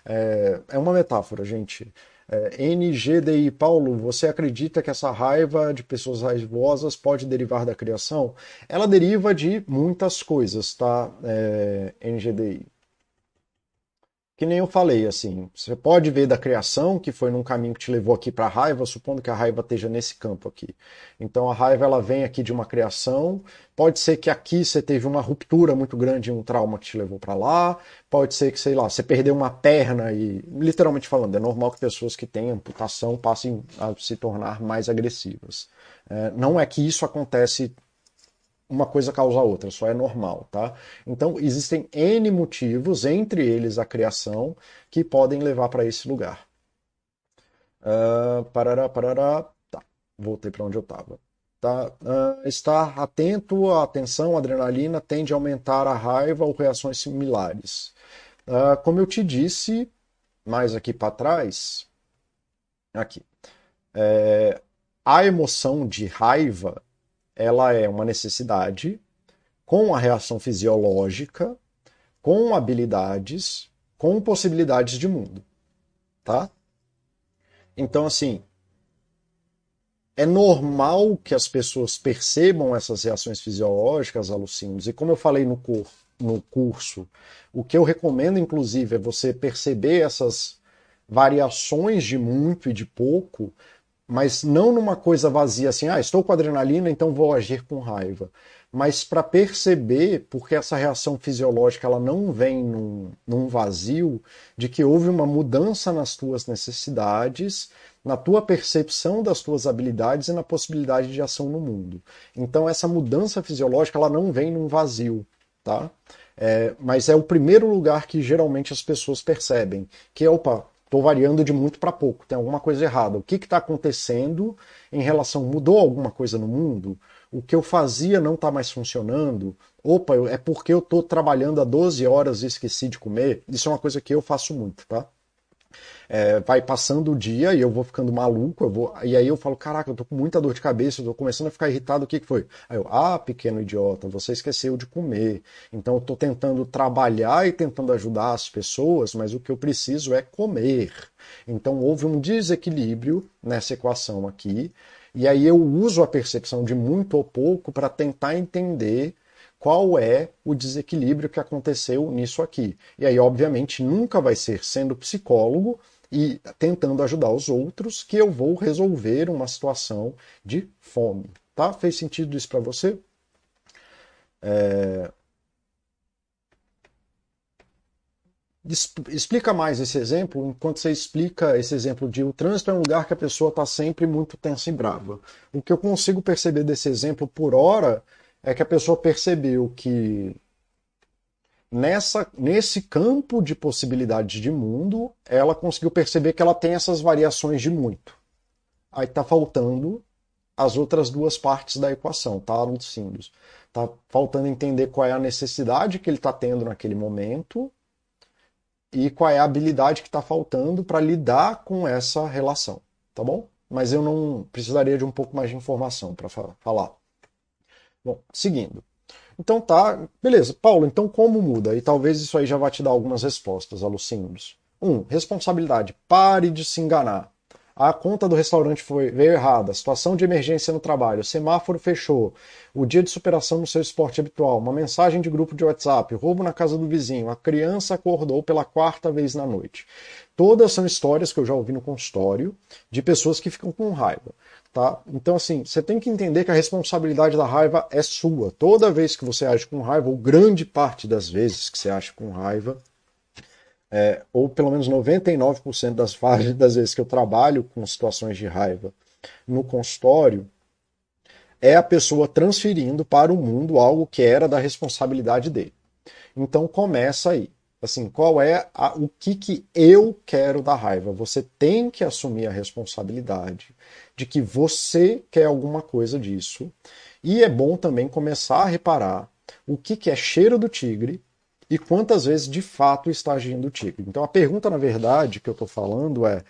[SPEAKER 1] É, é uma metáfora, gente. É, NGDI Paulo, você acredita que essa raiva de pessoas raivosas pode derivar da criação? Ela deriva de muitas coisas, tá? É, NGDI que nem eu falei, assim, você pode ver da criação que foi num caminho que te levou aqui para a raiva, supondo que a raiva esteja nesse campo aqui. Então a raiva ela vem aqui de uma criação, pode ser que aqui você teve uma ruptura muito grande, um trauma que te levou para lá, pode ser que, sei lá, você perdeu uma perna e, literalmente falando, é normal que pessoas que têm amputação passem a se tornar mais agressivas. É, não é que isso acontece uma coisa causa a outra, só é normal, tá? Então existem N motivos, entre eles a criação, que podem levar para esse lugar. Uh, parará, parará, tá, voltei para onde eu estava. Tá? Uh, estar atento à atenção, adrenalina tende a aumentar a raiva ou reações similares. Uh, como eu te disse, mais aqui para trás, aqui, é, a emoção de raiva ela é uma necessidade com a reação fisiológica, com habilidades, com possibilidades de mundo, tá? Então, assim, é normal que as pessoas percebam essas reações fisiológicas, alucinos, e como eu falei no, cur no curso, o que eu recomendo, inclusive, é você perceber essas variações de muito e de pouco, mas não numa coisa vazia assim, ah, estou com adrenalina, então vou agir com raiva. Mas para perceber, porque essa reação fisiológica ela não vem num, num vazio, de que houve uma mudança nas tuas necessidades, na tua percepção das tuas habilidades e na possibilidade de ação no mundo. Então essa mudança fisiológica ela não vem num vazio, tá? É, mas é o primeiro lugar que geralmente as pessoas percebem, que é, opa, Estou variando de muito para pouco, tem alguma coisa errada. O que está acontecendo em relação. Mudou alguma coisa no mundo? O que eu fazia não está mais funcionando? Opa, é porque eu estou trabalhando há 12 horas e esqueci de comer? Isso é uma coisa que eu faço muito, tá? É, vai passando o dia e eu vou ficando maluco, eu vou, e aí eu falo, caraca, eu tô com muita dor de cabeça, eu tô começando a ficar irritado, o que, que foi? Aí eu, ah, pequeno idiota, você esqueceu de comer. Então eu tô tentando trabalhar e tentando ajudar as pessoas, mas o que eu preciso é comer. Então houve um desequilíbrio nessa equação aqui, e aí eu uso a percepção de muito ou pouco para tentar entender qual é o desequilíbrio que aconteceu nisso aqui. E aí, obviamente, nunca vai ser sendo psicólogo e tentando ajudar os outros que eu vou resolver uma situação de fome. Tá? Fez sentido isso para você? É... Explica mais esse exemplo, enquanto você explica esse exemplo de o trânsito é um lugar que a pessoa está sempre muito tensa e brava. O que eu consigo perceber desse exemplo por hora é que a pessoa percebeu que nessa, nesse campo de possibilidades de mundo, ela conseguiu perceber que ela tem essas variações de muito. Aí está faltando as outras duas partes da equação, tá, Lucindos? Está faltando entender qual é a necessidade que ele está tendo naquele momento e qual é a habilidade que está faltando para lidar com essa relação, tá bom? Mas eu não precisaria de um pouco mais de informação para falar. Bom, seguindo. Então tá, beleza. Paulo, então como muda? E talvez isso aí já vá te dar algumas respostas, alucinos. Um, responsabilidade. Pare de se enganar. A conta do restaurante foi, veio errada, situação de emergência no trabalho, semáforo fechou, o dia de superação no seu esporte habitual, uma mensagem de grupo de WhatsApp, roubo na casa do vizinho, a criança acordou pela quarta vez na noite. Todas são histórias que eu já ouvi no consultório de pessoas que ficam com raiva. Tá? Então, assim, você tem que entender que a responsabilidade da raiva é sua. Toda vez que você age com raiva, ou grande parte das vezes que você age com raiva, é, ou pelo menos 99% das, das vezes que eu trabalho com situações de raiva no consultório, é a pessoa transferindo para o mundo algo que era da responsabilidade dele. Então começa aí. Assim, qual é a, o que, que eu quero da raiva? Você tem que assumir a responsabilidade de que você quer alguma coisa disso. E é bom também começar a reparar o que, que é cheiro do tigre e quantas vezes de fato está agindo o tigre. Então a pergunta, na verdade, que eu estou falando é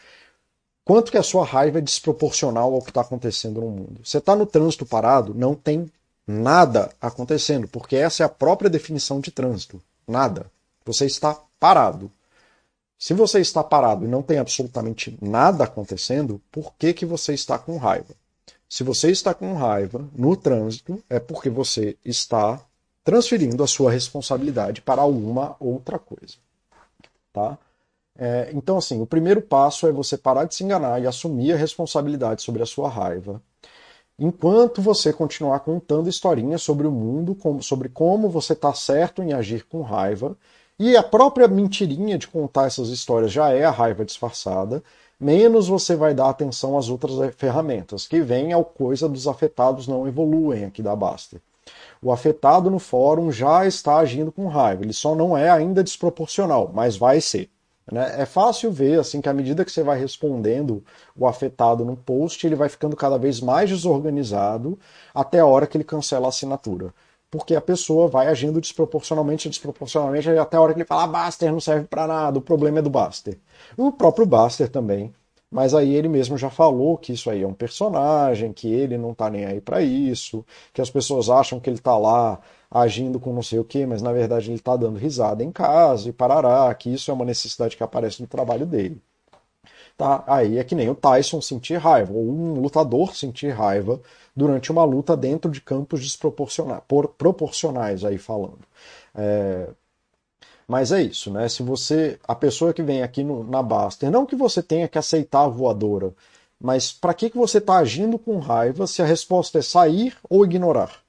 [SPEAKER 1] quanto que a sua raiva é desproporcional ao que está acontecendo no mundo. Você está no trânsito parado, não tem nada acontecendo, porque essa é a própria definição de trânsito. Nada. Você está parado. Se você está parado e não tem absolutamente nada acontecendo, por que, que você está com raiva? Se você está com raiva no trânsito, é porque você está transferindo a sua responsabilidade para alguma outra coisa. Tá? É, então, assim, o primeiro passo é você parar de se enganar e assumir a responsabilidade sobre a sua raiva, enquanto você continuar contando historinhas sobre o mundo, sobre como você está certo em agir com raiva e a própria mentirinha de contar essas histórias já é a raiva disfarçada, menos você vai dar atenção às outras ferramentas, que vem ao coisa dos afetados não evoluem aqui da Baster. O afetado no fórum já está agindo com raiva, ele só não é ainda desproporcional, mas vai ser. Né? É fácil ver assim que à medida que você vai respondendo o afetado no post, ele vai ficando cada vez mais desorganizado até a hora que ele cancela a assinatura porque a pessoa vai agindo desproporcionalmente, desproporcionalmente, até a hora que ele fala, ah, Baster não serve para nada, o problema é do Baster. O próprio Baster também, mas aí ele mesmo já falou que isso aí é um personagem, que ele não tá nem aí para isso, que as pessoas acham que ele tá lá agindo com não sei o que, mas na verdade ele tá dando risada em casa e parará, que isso é uma necessidade que aparece no trabalho dele. Tá? Aí é que nem o Tyson sentir raiva, ou um lutador sentir raiva durante uma luta dentro de campos desproporcionais, proporcionais aí falando. É... Mas é isso, né? Se você, a pessoa que vem aqui no, na Baster, não que você tenha que aceitar a voadora, mas para que, que você está agindo com raiva se a resposta é sair ou ignorar?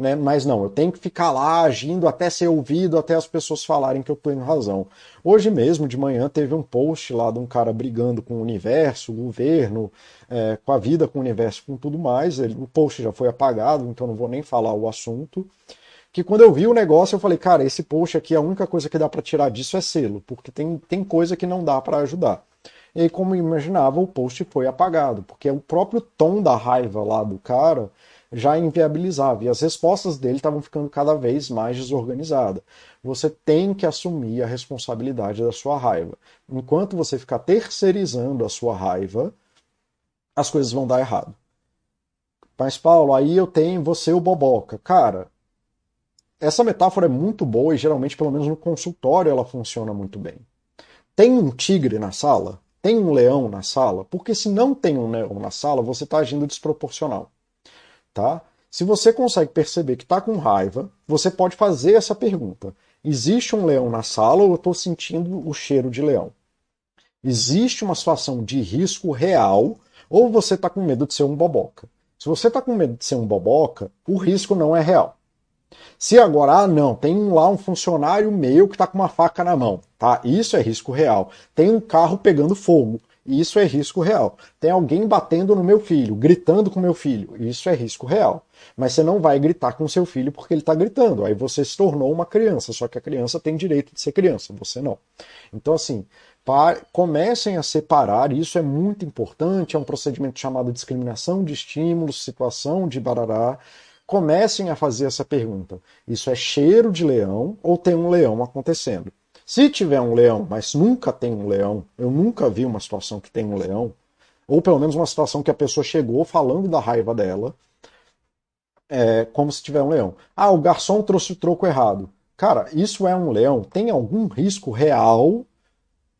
[SPEAKER 1] Né? Mas não, eu tenho que ficar lá agindo até ser ouvido, até as pessoas falarem que eu tenho razão. Hoje mesmo, de manhã, teve um post lá de um cara brigando com o universo, o governo, é, com a vida, com o universo, com tudo mais. Ele, o post já foi apagado, então não vou nem falar o assunto. Que quando eu vi o negócio, eu falei, cara, esse post aqui, a única coisa que dá para tirar disso é selo, porque tem, tem coisa que não dá para ajudar. E como imaginava, o post foi apagado, porque o próprio tom da raiva lá do cara já inviabilizava. E as respostas dele estavam ficando cada vez mais desorganizadas. Você tem que assumir a responsabilidade da sua raiva. Enquanto você ficar terceirizando a sua raiva, as coisas vão dar errado. Mas, Paulo, aí eu tenho você o boboca. Cara, essa metáfora é muito boa e geralmente, pelo menos no consultório, ela funciona muito bem. Tem um tigre na sala? Tem um leão na sala? Porque se não tem um leão na sala, você está agindo desproporcional tá? Se você consegue perceber que está com raiva, você pode fazer essa pergunta: existe um leão na sala ou eu estou sentindo o cheiro de leão? Existe uma situação de risco real ou você está com medo de ser um boboca? Se você está com medo de ser um boboca, o risco não é real. Se agora, ah, não, tem lá um funcionário meu que está com uma faca na mão, tá? Isso é risco real. Tem um carro pegando fogo. Isso é risco real. Tem alguém batendo no meu filho, gritando com meu filho. Isso é risco real. Mas você não vai gritar com seu filho porque ele está gritando. Aí você se tornou uma criança, só que a criança tem direito de ser criança, você não. Então, assim, comecem a separar, isso é muito importante, é um procedimento chamado discriminação de estímulos, situação de barará. Comecem a fazer essa pergunta: isso é cheiro de leão ou tem um leão acontecendo? Se tiver um leão, mas nunca tem um leão, eu nunca vi uma situação que tem um leão, ou pelo menos uma situação que a pessoa chegou falando da raiva dela, é, como se tiver um leão. Ah, o garçom trouxe o troco errado. Cara, isso é um leão? Tem algum risco real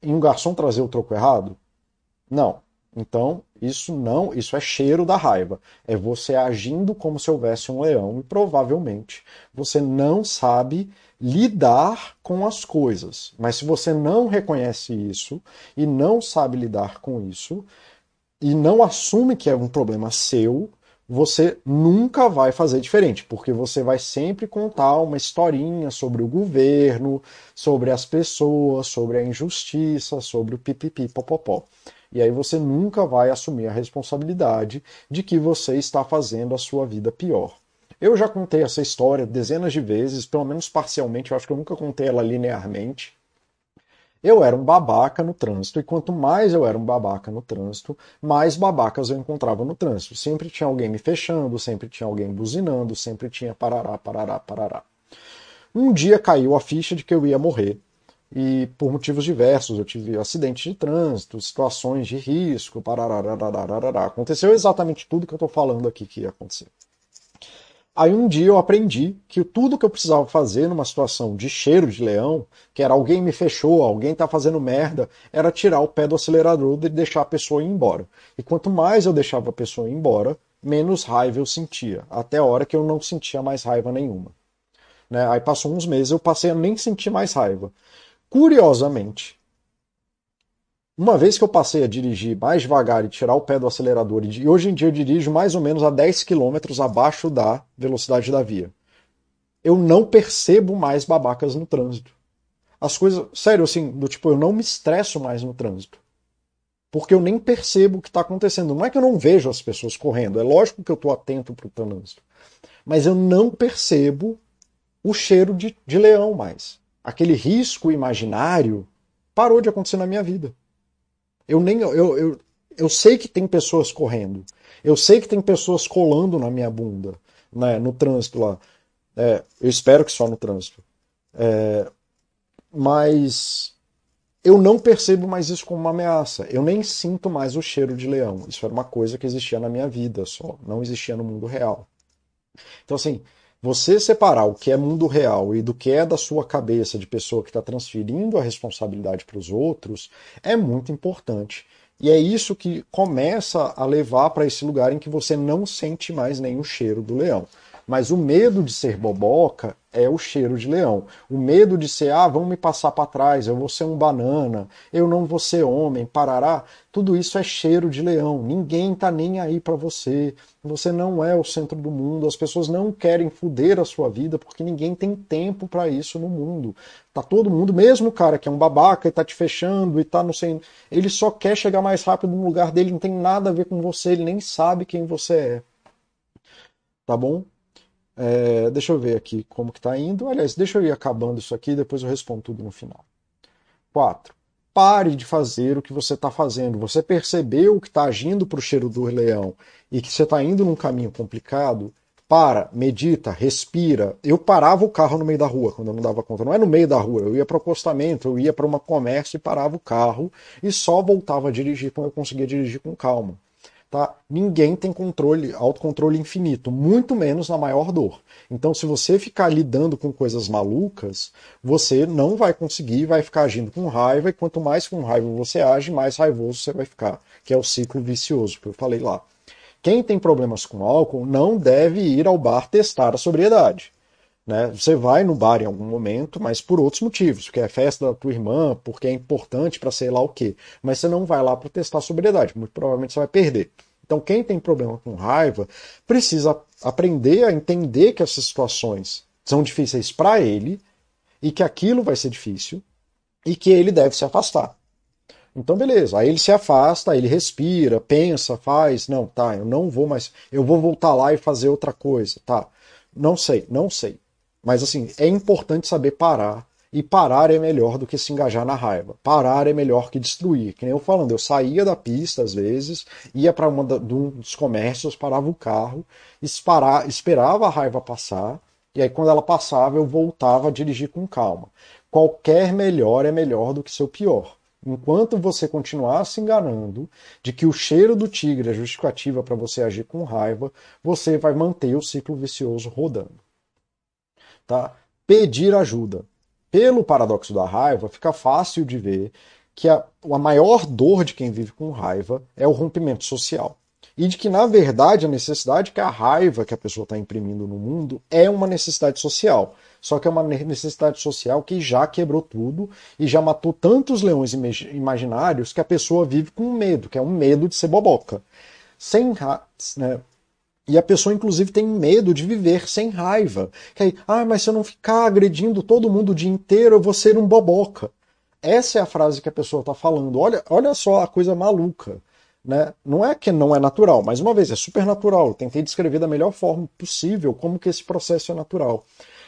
[SPEAKER 1] em um garçom trazer o troco errado? Não. Então, isso não, isso é cheiro da raiva. É você agindo como se houvesse um leão e provavelmente você não sabe lidar com as coisas. Mas se você não reconhece isso e não sabe lidar com isso e não assume que é um problema seu, você nunca vai fazer diferente, porque você vai sempre contar uma historinha sobre o governo, sobre as pessoas, sobre a injustiça, sobre o pipipi popopó. E aí você nunca vai assumir a responsabilidade de que você está fazendo a sua vida pior. Eu já contei essa história dezenas de vezes, pelo menos parcialmente, eu acho que eu nunca contei ela linearmente. Eu era um babaca no trânsito, e quanto mais eu era um babaca no trânsito, mais babacas eu encontrava no trânsito. Sempre tinha alguém me fechando, sempre tinha alguém buzinando, sempre tinha parará, parará, parará. Um dia caiu a ficha de que eu ia morrer. E por motivos diversos, eu tive acidentes de trânsito, situações de risco, parará, Aconteceu exatamente tudo que eu estou falando aqui que ia acontecer. Aí um dia eu aprendi que tudo que eu precisava fazer numa situação de cheiro de leão, que era alguém me fechou, alguém tá fazendo merda, era tirar o pé do acelerador e deixar a pessoa ir embora. E quanto mais eu deixava a pessoa ir embora, menos raiva eu sentia, até a hora que eu não sentia mais raiva nenhuma. Né? Aí passou uns meses, eu passei a nem sentir mais raiva. Curiosamente, uma vez que eu passei a dirigir mais devagar e tirar o pé do acelerador, e hoje em dia eu dirijo mais ou menos a 10 km abaixo da velocidade da via, eu não percebo mais babacas no trânsito. As coisas, sério, assim, do tipo, eu não me estresso mais no trânsito. Porque eu nem percebo o que está acontecendo. Não é que eu não vejo as pessoas correndo, é lógico que eu estou atento para o trânsito. Mas eu não percebo o cheiro de, de leão mais. Aquele risco imaginário parou de acontecer na minha vida. Eu nem eu, eu, eu sei que tem pessoas correndo. Eu sei que tem pessoas colando na minha bunda, né, no trânsito lá. É, eu espero que só no trânsito. É, mas eu não percebo mais isso como uma ameaça. Eu nem sinto mais o cheiro de leão. Isso era uma coisa que existia na minha vida só, não existia no mundo real. Então, assim, você separar o que é mundo real e do que é da sua cabeça de pessoa que está transferindo a responsabilidade para os outros é muito importante. E é isso que começa a levar para esse lugar em que você não sente mais nem o cheiro do leão. Mas o medo de ser boboca é o cheiro de leão. O medo de ser, ah, vão me passar para trás, eu vou ser um banana, eu não vou ser homem, parará. Tudo isso é cheiro de leão. Ninguém tá nem aí para você. Você não é o centro do mundo. As pessoas não querem fuder a sua vida porque ninguém tem tempo para isso no mundo. Tá todo mundo, mesmo o cara que é um babaca e tá te fechando e tá no sei, ele só quer chegar mais rápido no lugar dele, não tem nada a ver com você, ele nem sabe quem você é. Tá bom? É, deixa eu ver aqui como que está indo. Aliás, deixa eu ir acabando isso aqui, depois eu respondo tudo no final. 4. Pare de fazer o que você está fazendo. Você percebeu que está agindo para o cheiro do leão e que você está indo num caminho complicado? Para, medita, respira. Eu parava o carro no meio da rua quando eu não dava conta. Não é no meio da rua, eu ia para o acostamento, eu ia para uma comércio e parava o carro e só voltava a dirigir quando eu conseguia dirigir com calma. Tá? Ninguém tem controle, autocontrole infinito, muito menos na maior dor. Então, se você ficar lidando com coisas malucas, você não vai conseguir, vai ficar agindo com raiva, e quanto mais com raiva você age, mais raivoso você vai ficar, que é o ciclo vicioso que eu falei lá. Quem tem problemas com álcool não deve ir ao bar testar a sobriedade. Né? Você vai no bar em algum momento, mas por outros motivos, porque é festa da tua irmã, porque é importante para sei lá o quê. Mas você não vai lá para testar a sobriedade, muito provavelmente você vai perder. Então, quem tem problema com raiva precisa aprender a entender que essas situações são difíceis para ele e que aquilo vai ser difícil e que ele deve se afastar. Então, beleza. Aí ele se afasta, ele respira, pensa, faz. Não, tá, eu não vou mais. Eu vou voltar lá e fazer outra coisa. Tá. Não sei, não sei. Mas assim, é importante saber parar. E parar é melhor do que se engajar na raiva. Parar é melhor que destruir. Que nem eu falando, eu saía da pista às vezes, ia para um dos comércios, parava o carro, esperava, esperava a raiva passar, e aí quando ela passava eu voltava a dirigir com calma. Qualquer melhor é melhor do que seu pior. Enquanto você continuar se enganando de que o cheiro do tigre é justificativa para você agir com raiva, você vai manter o ciclo vicioso rodando. Tá? Pedir ajuda. Pelo paradoxo da raiva, fica fácil de ver que a, a maior dor de quem vive com raiva é o rompimento social. E de que, na verdade, a necessidade que a raiva que a pessoa está imprimindo no mundo é uma necessidade social. Só que é uma necessidade social que já quebrou tudo e já matou tantos leões imaginários que a pessoa vive com medo, que é um medo de ser boboca. Sem, né, e a pessoa, inclusive, tem medo de viver sem raiva. Que aí, ah, mas se eu não ficar agredindo todo mundo o dia inteiro, eu vou ser um boboca. Essa é a frase que a pessoa está falando. Olha, olha só a coisa maluca. Né? Não é que não é natural, mais uma vez, é super natural. Eu tentei descrever da melhor forma possível como que esse processo é natural.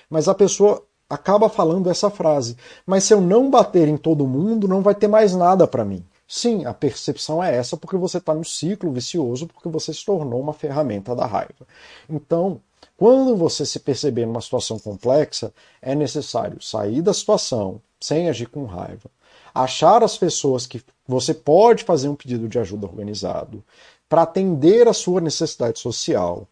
[SPEAKER 1] Mas a pessoa acaba falando essa frase. Mas se eu não bater em todo mundo, não vai ter mais nada para mim. Sim, a percepção é essa porque você está no ciclo vicioso, porque você se tornou uma ferramenta da raiva. Então, quando você se perceber numa situação complexa, é necessário sair da situação sem agir com raiva, achar as pessoas que você pode fazer um pedido de ajuda organizado para atender a sua necessidade social,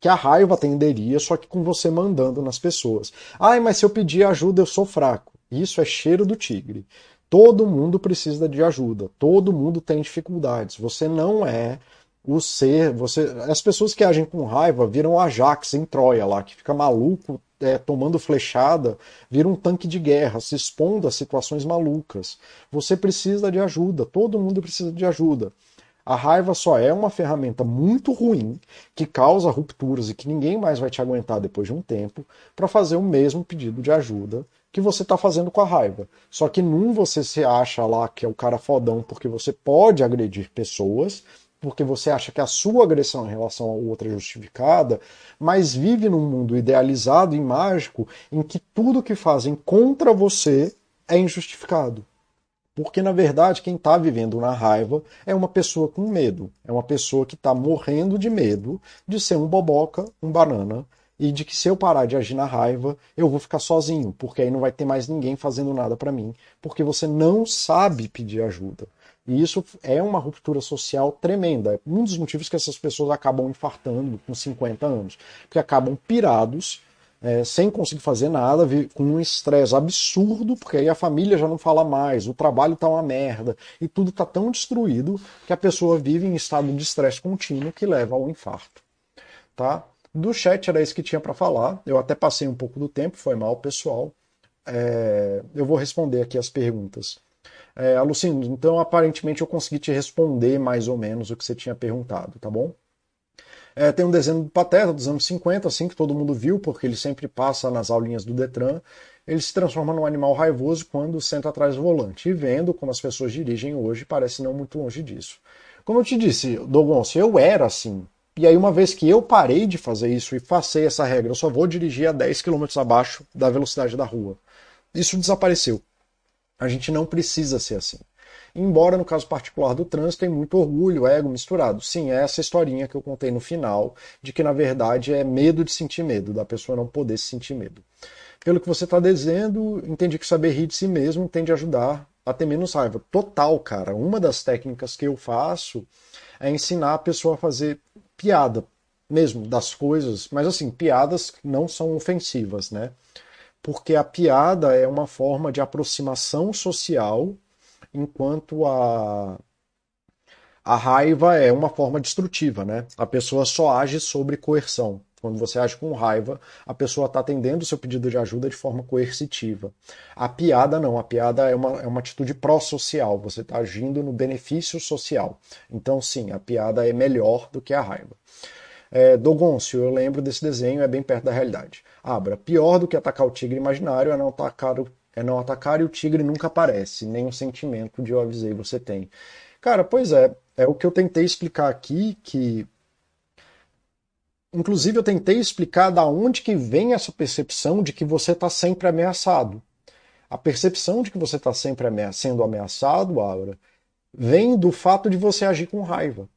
[SPEAKER 1] que a raiva atenderia, só que com você mandando nas pessoas. Ai, mas se eu pedir ajuda eu sou fraco. Isso é cheiro do tigre. Todo mundo precisa de ajuda, todo mundo tem dificuldades. Você não é o ser, você, as pessoas que agem com raiva viram Ajax em Troia lá, que fica maluco, é, tomando flechada, vira um tanque de guerra, se expondo a situações malucas. Você precisa de ajuda, todo mundo precisa de ajuda. A raiva só é uma ferramenta muito ruim que causa rupturas e que ninguém mais vai te aguentar depois de um tempo para fazer o mesmo pedido de ajuda que você está fazendo com a raiva. Só que num você se acha lá que é o cara fodão porque você pode agredir pessoas, porque você acha que a sua agressão em relação a outra é justificada, mas vive num mundo idealizado e mágico em que tudo que fazem contra você é injustificado. Porque, na verdade, quem está vivendo na raiva é uma pessoa com medo. É uma pessoa que está morrendo de medo de ser um boboca, um banana, e de que se eu parar de agir na raiva, eu vou ficar sozinho, porque aí não vai ter mais ninguém fazendo nada para mim, porque você não sabe pedir ajuda. E isso é uma ruptura social tremenda. É um dos motivos que essas pessoas acabam infartando com 50 anos, porque acabam pirados é, sem conseguir fazer nada, com um estresse absurdo, porque aí a família já não fala mais, o trabalho tá uma merda, e tudo tá tão destruído que a pessoa vive em estado de estresse contínuo que leva ao infarto. Tá? Do chat era isso que tinha para falar. Eu até passei um pouco do tempo, foi mal, pessoal. É, eu vou responder aqui as perguntas. É, Alucindo, então aparentemente eu consegui te responder mais ou menos o que você tinha perguntado, tá bom? É, tem um desenho do Pateta dos anos 50, assim, que todo mundo viu, porque ele sempre passa nas aulinhas do Detran. Ele se transforma num animal raivoso quando senta atrás do volante. E vendo como as pessoas dirigem hoje, parece não muito longe disso. Como eu te disse, Dogonço, eu era assim. E aí, uma vez que eu parei de fazer isso e passei essa regra, eu só vou dirigir a 10 km abaixo da velocidade da rua. Isso desapareceu. A gente não precisa ser assim. Embora no caso particular do trânsito tem muito orgulho, ego misturado. Sim, é essa historinha que eu contei no final, de que na verdade é medo de sentir medo, da pessoa não poder se sentir medo. Pelo que você está dizendo, entendi que saber rir de si mesmo tende a ajudar a ter menos raiva. Total, cara. Uma das técnicas que eu faço é ensinar a pessoa a fazer piada mesmo das coisas, mas assim, piadas não são ofensivas, né? Porque a piada é uma forma de aproximação social enquanto a, a raiva é uma forma destrutiva, né? A pessoa só age sobre coerção. Quando você age com raiva, a pessoa está atendendo o seu pedido de ajuda de forma coercitiva. A piada não, a piada é uma, é uma atitude pró-social, você está agindo no benefício social. Então, sim, a piada é melhor do que a raiva. É, Dogoncio, eu lembro desse desenho, é bem perto da realidade. Abra, pior do que atacar o tigre imaginário é não atacar o é não atacar e o tigre nunca aparece, nem o sentimento de eu avisei você tem. Cara, pois é, é o que eu tentei explicar aqui, que inclusive eu tentei explicar da onde que vem essa percepção de que você está sempre ameaçado. A percepção de que você está sempre sendo ameaçado, Aura, vem do fato de você agir com raiva.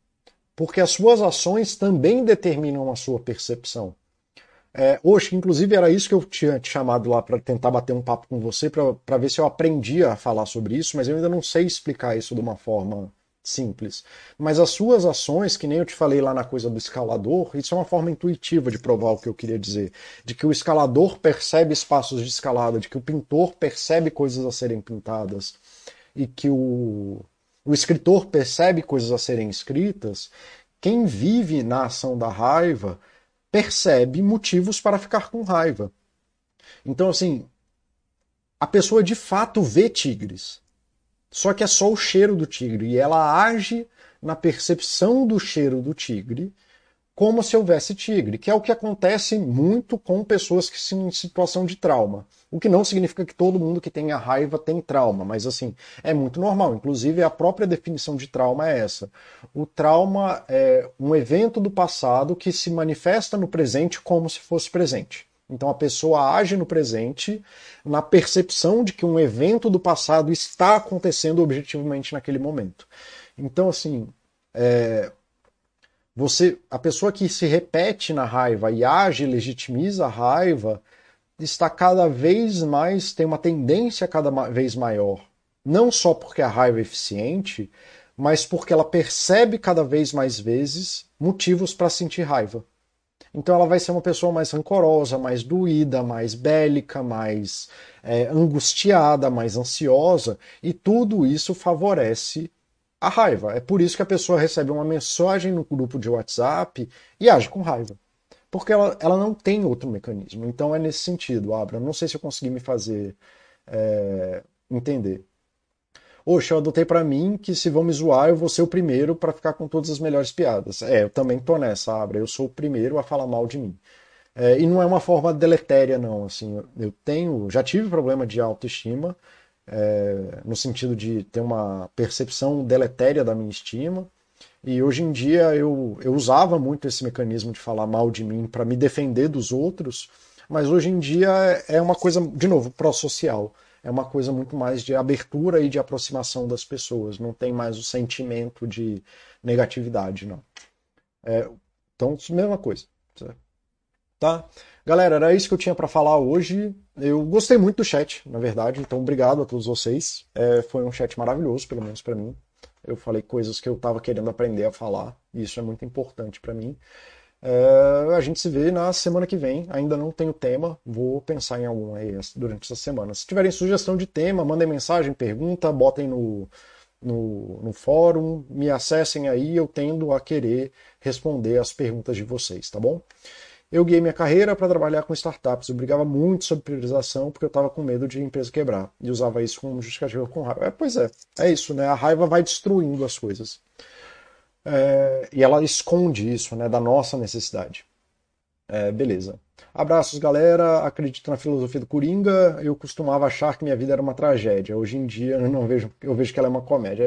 [SPEAKER 1] Porque as suas ações também determinam a sua percepção. É, hoje, inclusive, era isso que eu tinha te chamado lá para tentar bater um papo com você, para ver se eu aprendia a falar sobre isso, mas eu ainda não sei explicar isso de uma forma simples. Mas as suas ações, que nem eu te falei lá na coisa do escalador, isso é uma forma intuitiva de provar o que eu queria dizer. De que o escalador percebe espaços de escalada, de que o pintor percebe coisas a serem pintadas, e que o, o escritor percebe coisas a serem escritas. Quem vive na ação da raiva percebe motivos para ficar com raiva. Então, assim, a pessoa de fato vê tigres. Só que é só o cheiro do tige. E ela age na percepção do cheiro do tigre como se houvesse tigre, que é o que acontece muito com pessoas que estão em situação de trauma. O que não significa que todo mundo que tenha raiva tem trauma, mas assim, é muito normal. Inclusive, a própria definição de trauma é essa. O trauma é um evento do passado que se manifesta no presente como se fosse presente. Então a pessoa age no presente na percepção de que um evento do passado está acontecendo objetivamente naquele momento. Então, assim, é, você, a pessoa que se repete na raiva e age, legitimiza a raiva, está cada vez mais, tem uma tendência cada vez maior. Não só porque a raiva é eficiente, mas porque ela percebe cada vez mais vezes motivos para sentir raiva. Então ela vai ser uma pessoa mais rancorosa, mais doída, mais bélica, mais é, angustiada, mais ansiosa, e tudo isso favorece a raiva. É por isso que a pessoa recebe uma mensagem no grupo de WhatsApp e age com raiva. Porque ela, ela não tem outro mecanismo. Então é nesse sentido, Abra. Não sei se eu consegui me fazer é, entender. Oxe, eu adotei para mim que se vão me zoar, eu vou ser o primeiro para ficar com todas as melhores piadas. É, eu também tô nessa, Abra. Eu sou o primeiro a falar mal de mim. É, e não é uma forma deletéria, não. Assim, eu tenho, já tive problema de autoestima, é, no sentido de ter uma percepção deletéria da minha estima. E hoje em dia eu, eu usava muito esse mecanismo de falar mal de mim para me defender dos outros, mas hoje em dia é uma coisa, de novo, pró-social. É uma coisa muito mais de abertura e de aproximação das pessoas. Não tem mais o sentimento de negatividade, não. É, então, mesma coisa. Tá? Galera, era isso que eu tinha para falar hoje. Eu gostei muito do chat, na verdade, então obrigado a todos vocês. É, foi um chat maravilhoso, pelo menos para mim. Eu falei coisas que eu estava querendo aprender a falar, e isso é muito importante para mim. É, a gente se vê na semana que vem. Ainda não tenho tema, vou pensar em algum aí durante essa semana. Se tiverem sugestão de tema, mandem mensagem, pergunta, botem no, no, no fórum, me acessem aí, eu tendo a querer responder as perguntas de vocês, tá bom? Eu guiei minha carreira para trabalhar com startups. Eu brigava muito sobre priorização porque eu estava com medo de empresa quebrar. E usava isso como justificativa com raiva. É, pois é, é isso, né? A raiva vai destruindo as coisas. É, e ela esconde isso, né? Da nossa necessidade. É, beleza. Abraços, galera. Acredito na filosofia do Coringa. Eu costumava achar que minha vida era uma tragédia. Hoje em dia eu não vejo, eu vejo que ela é uma comédia.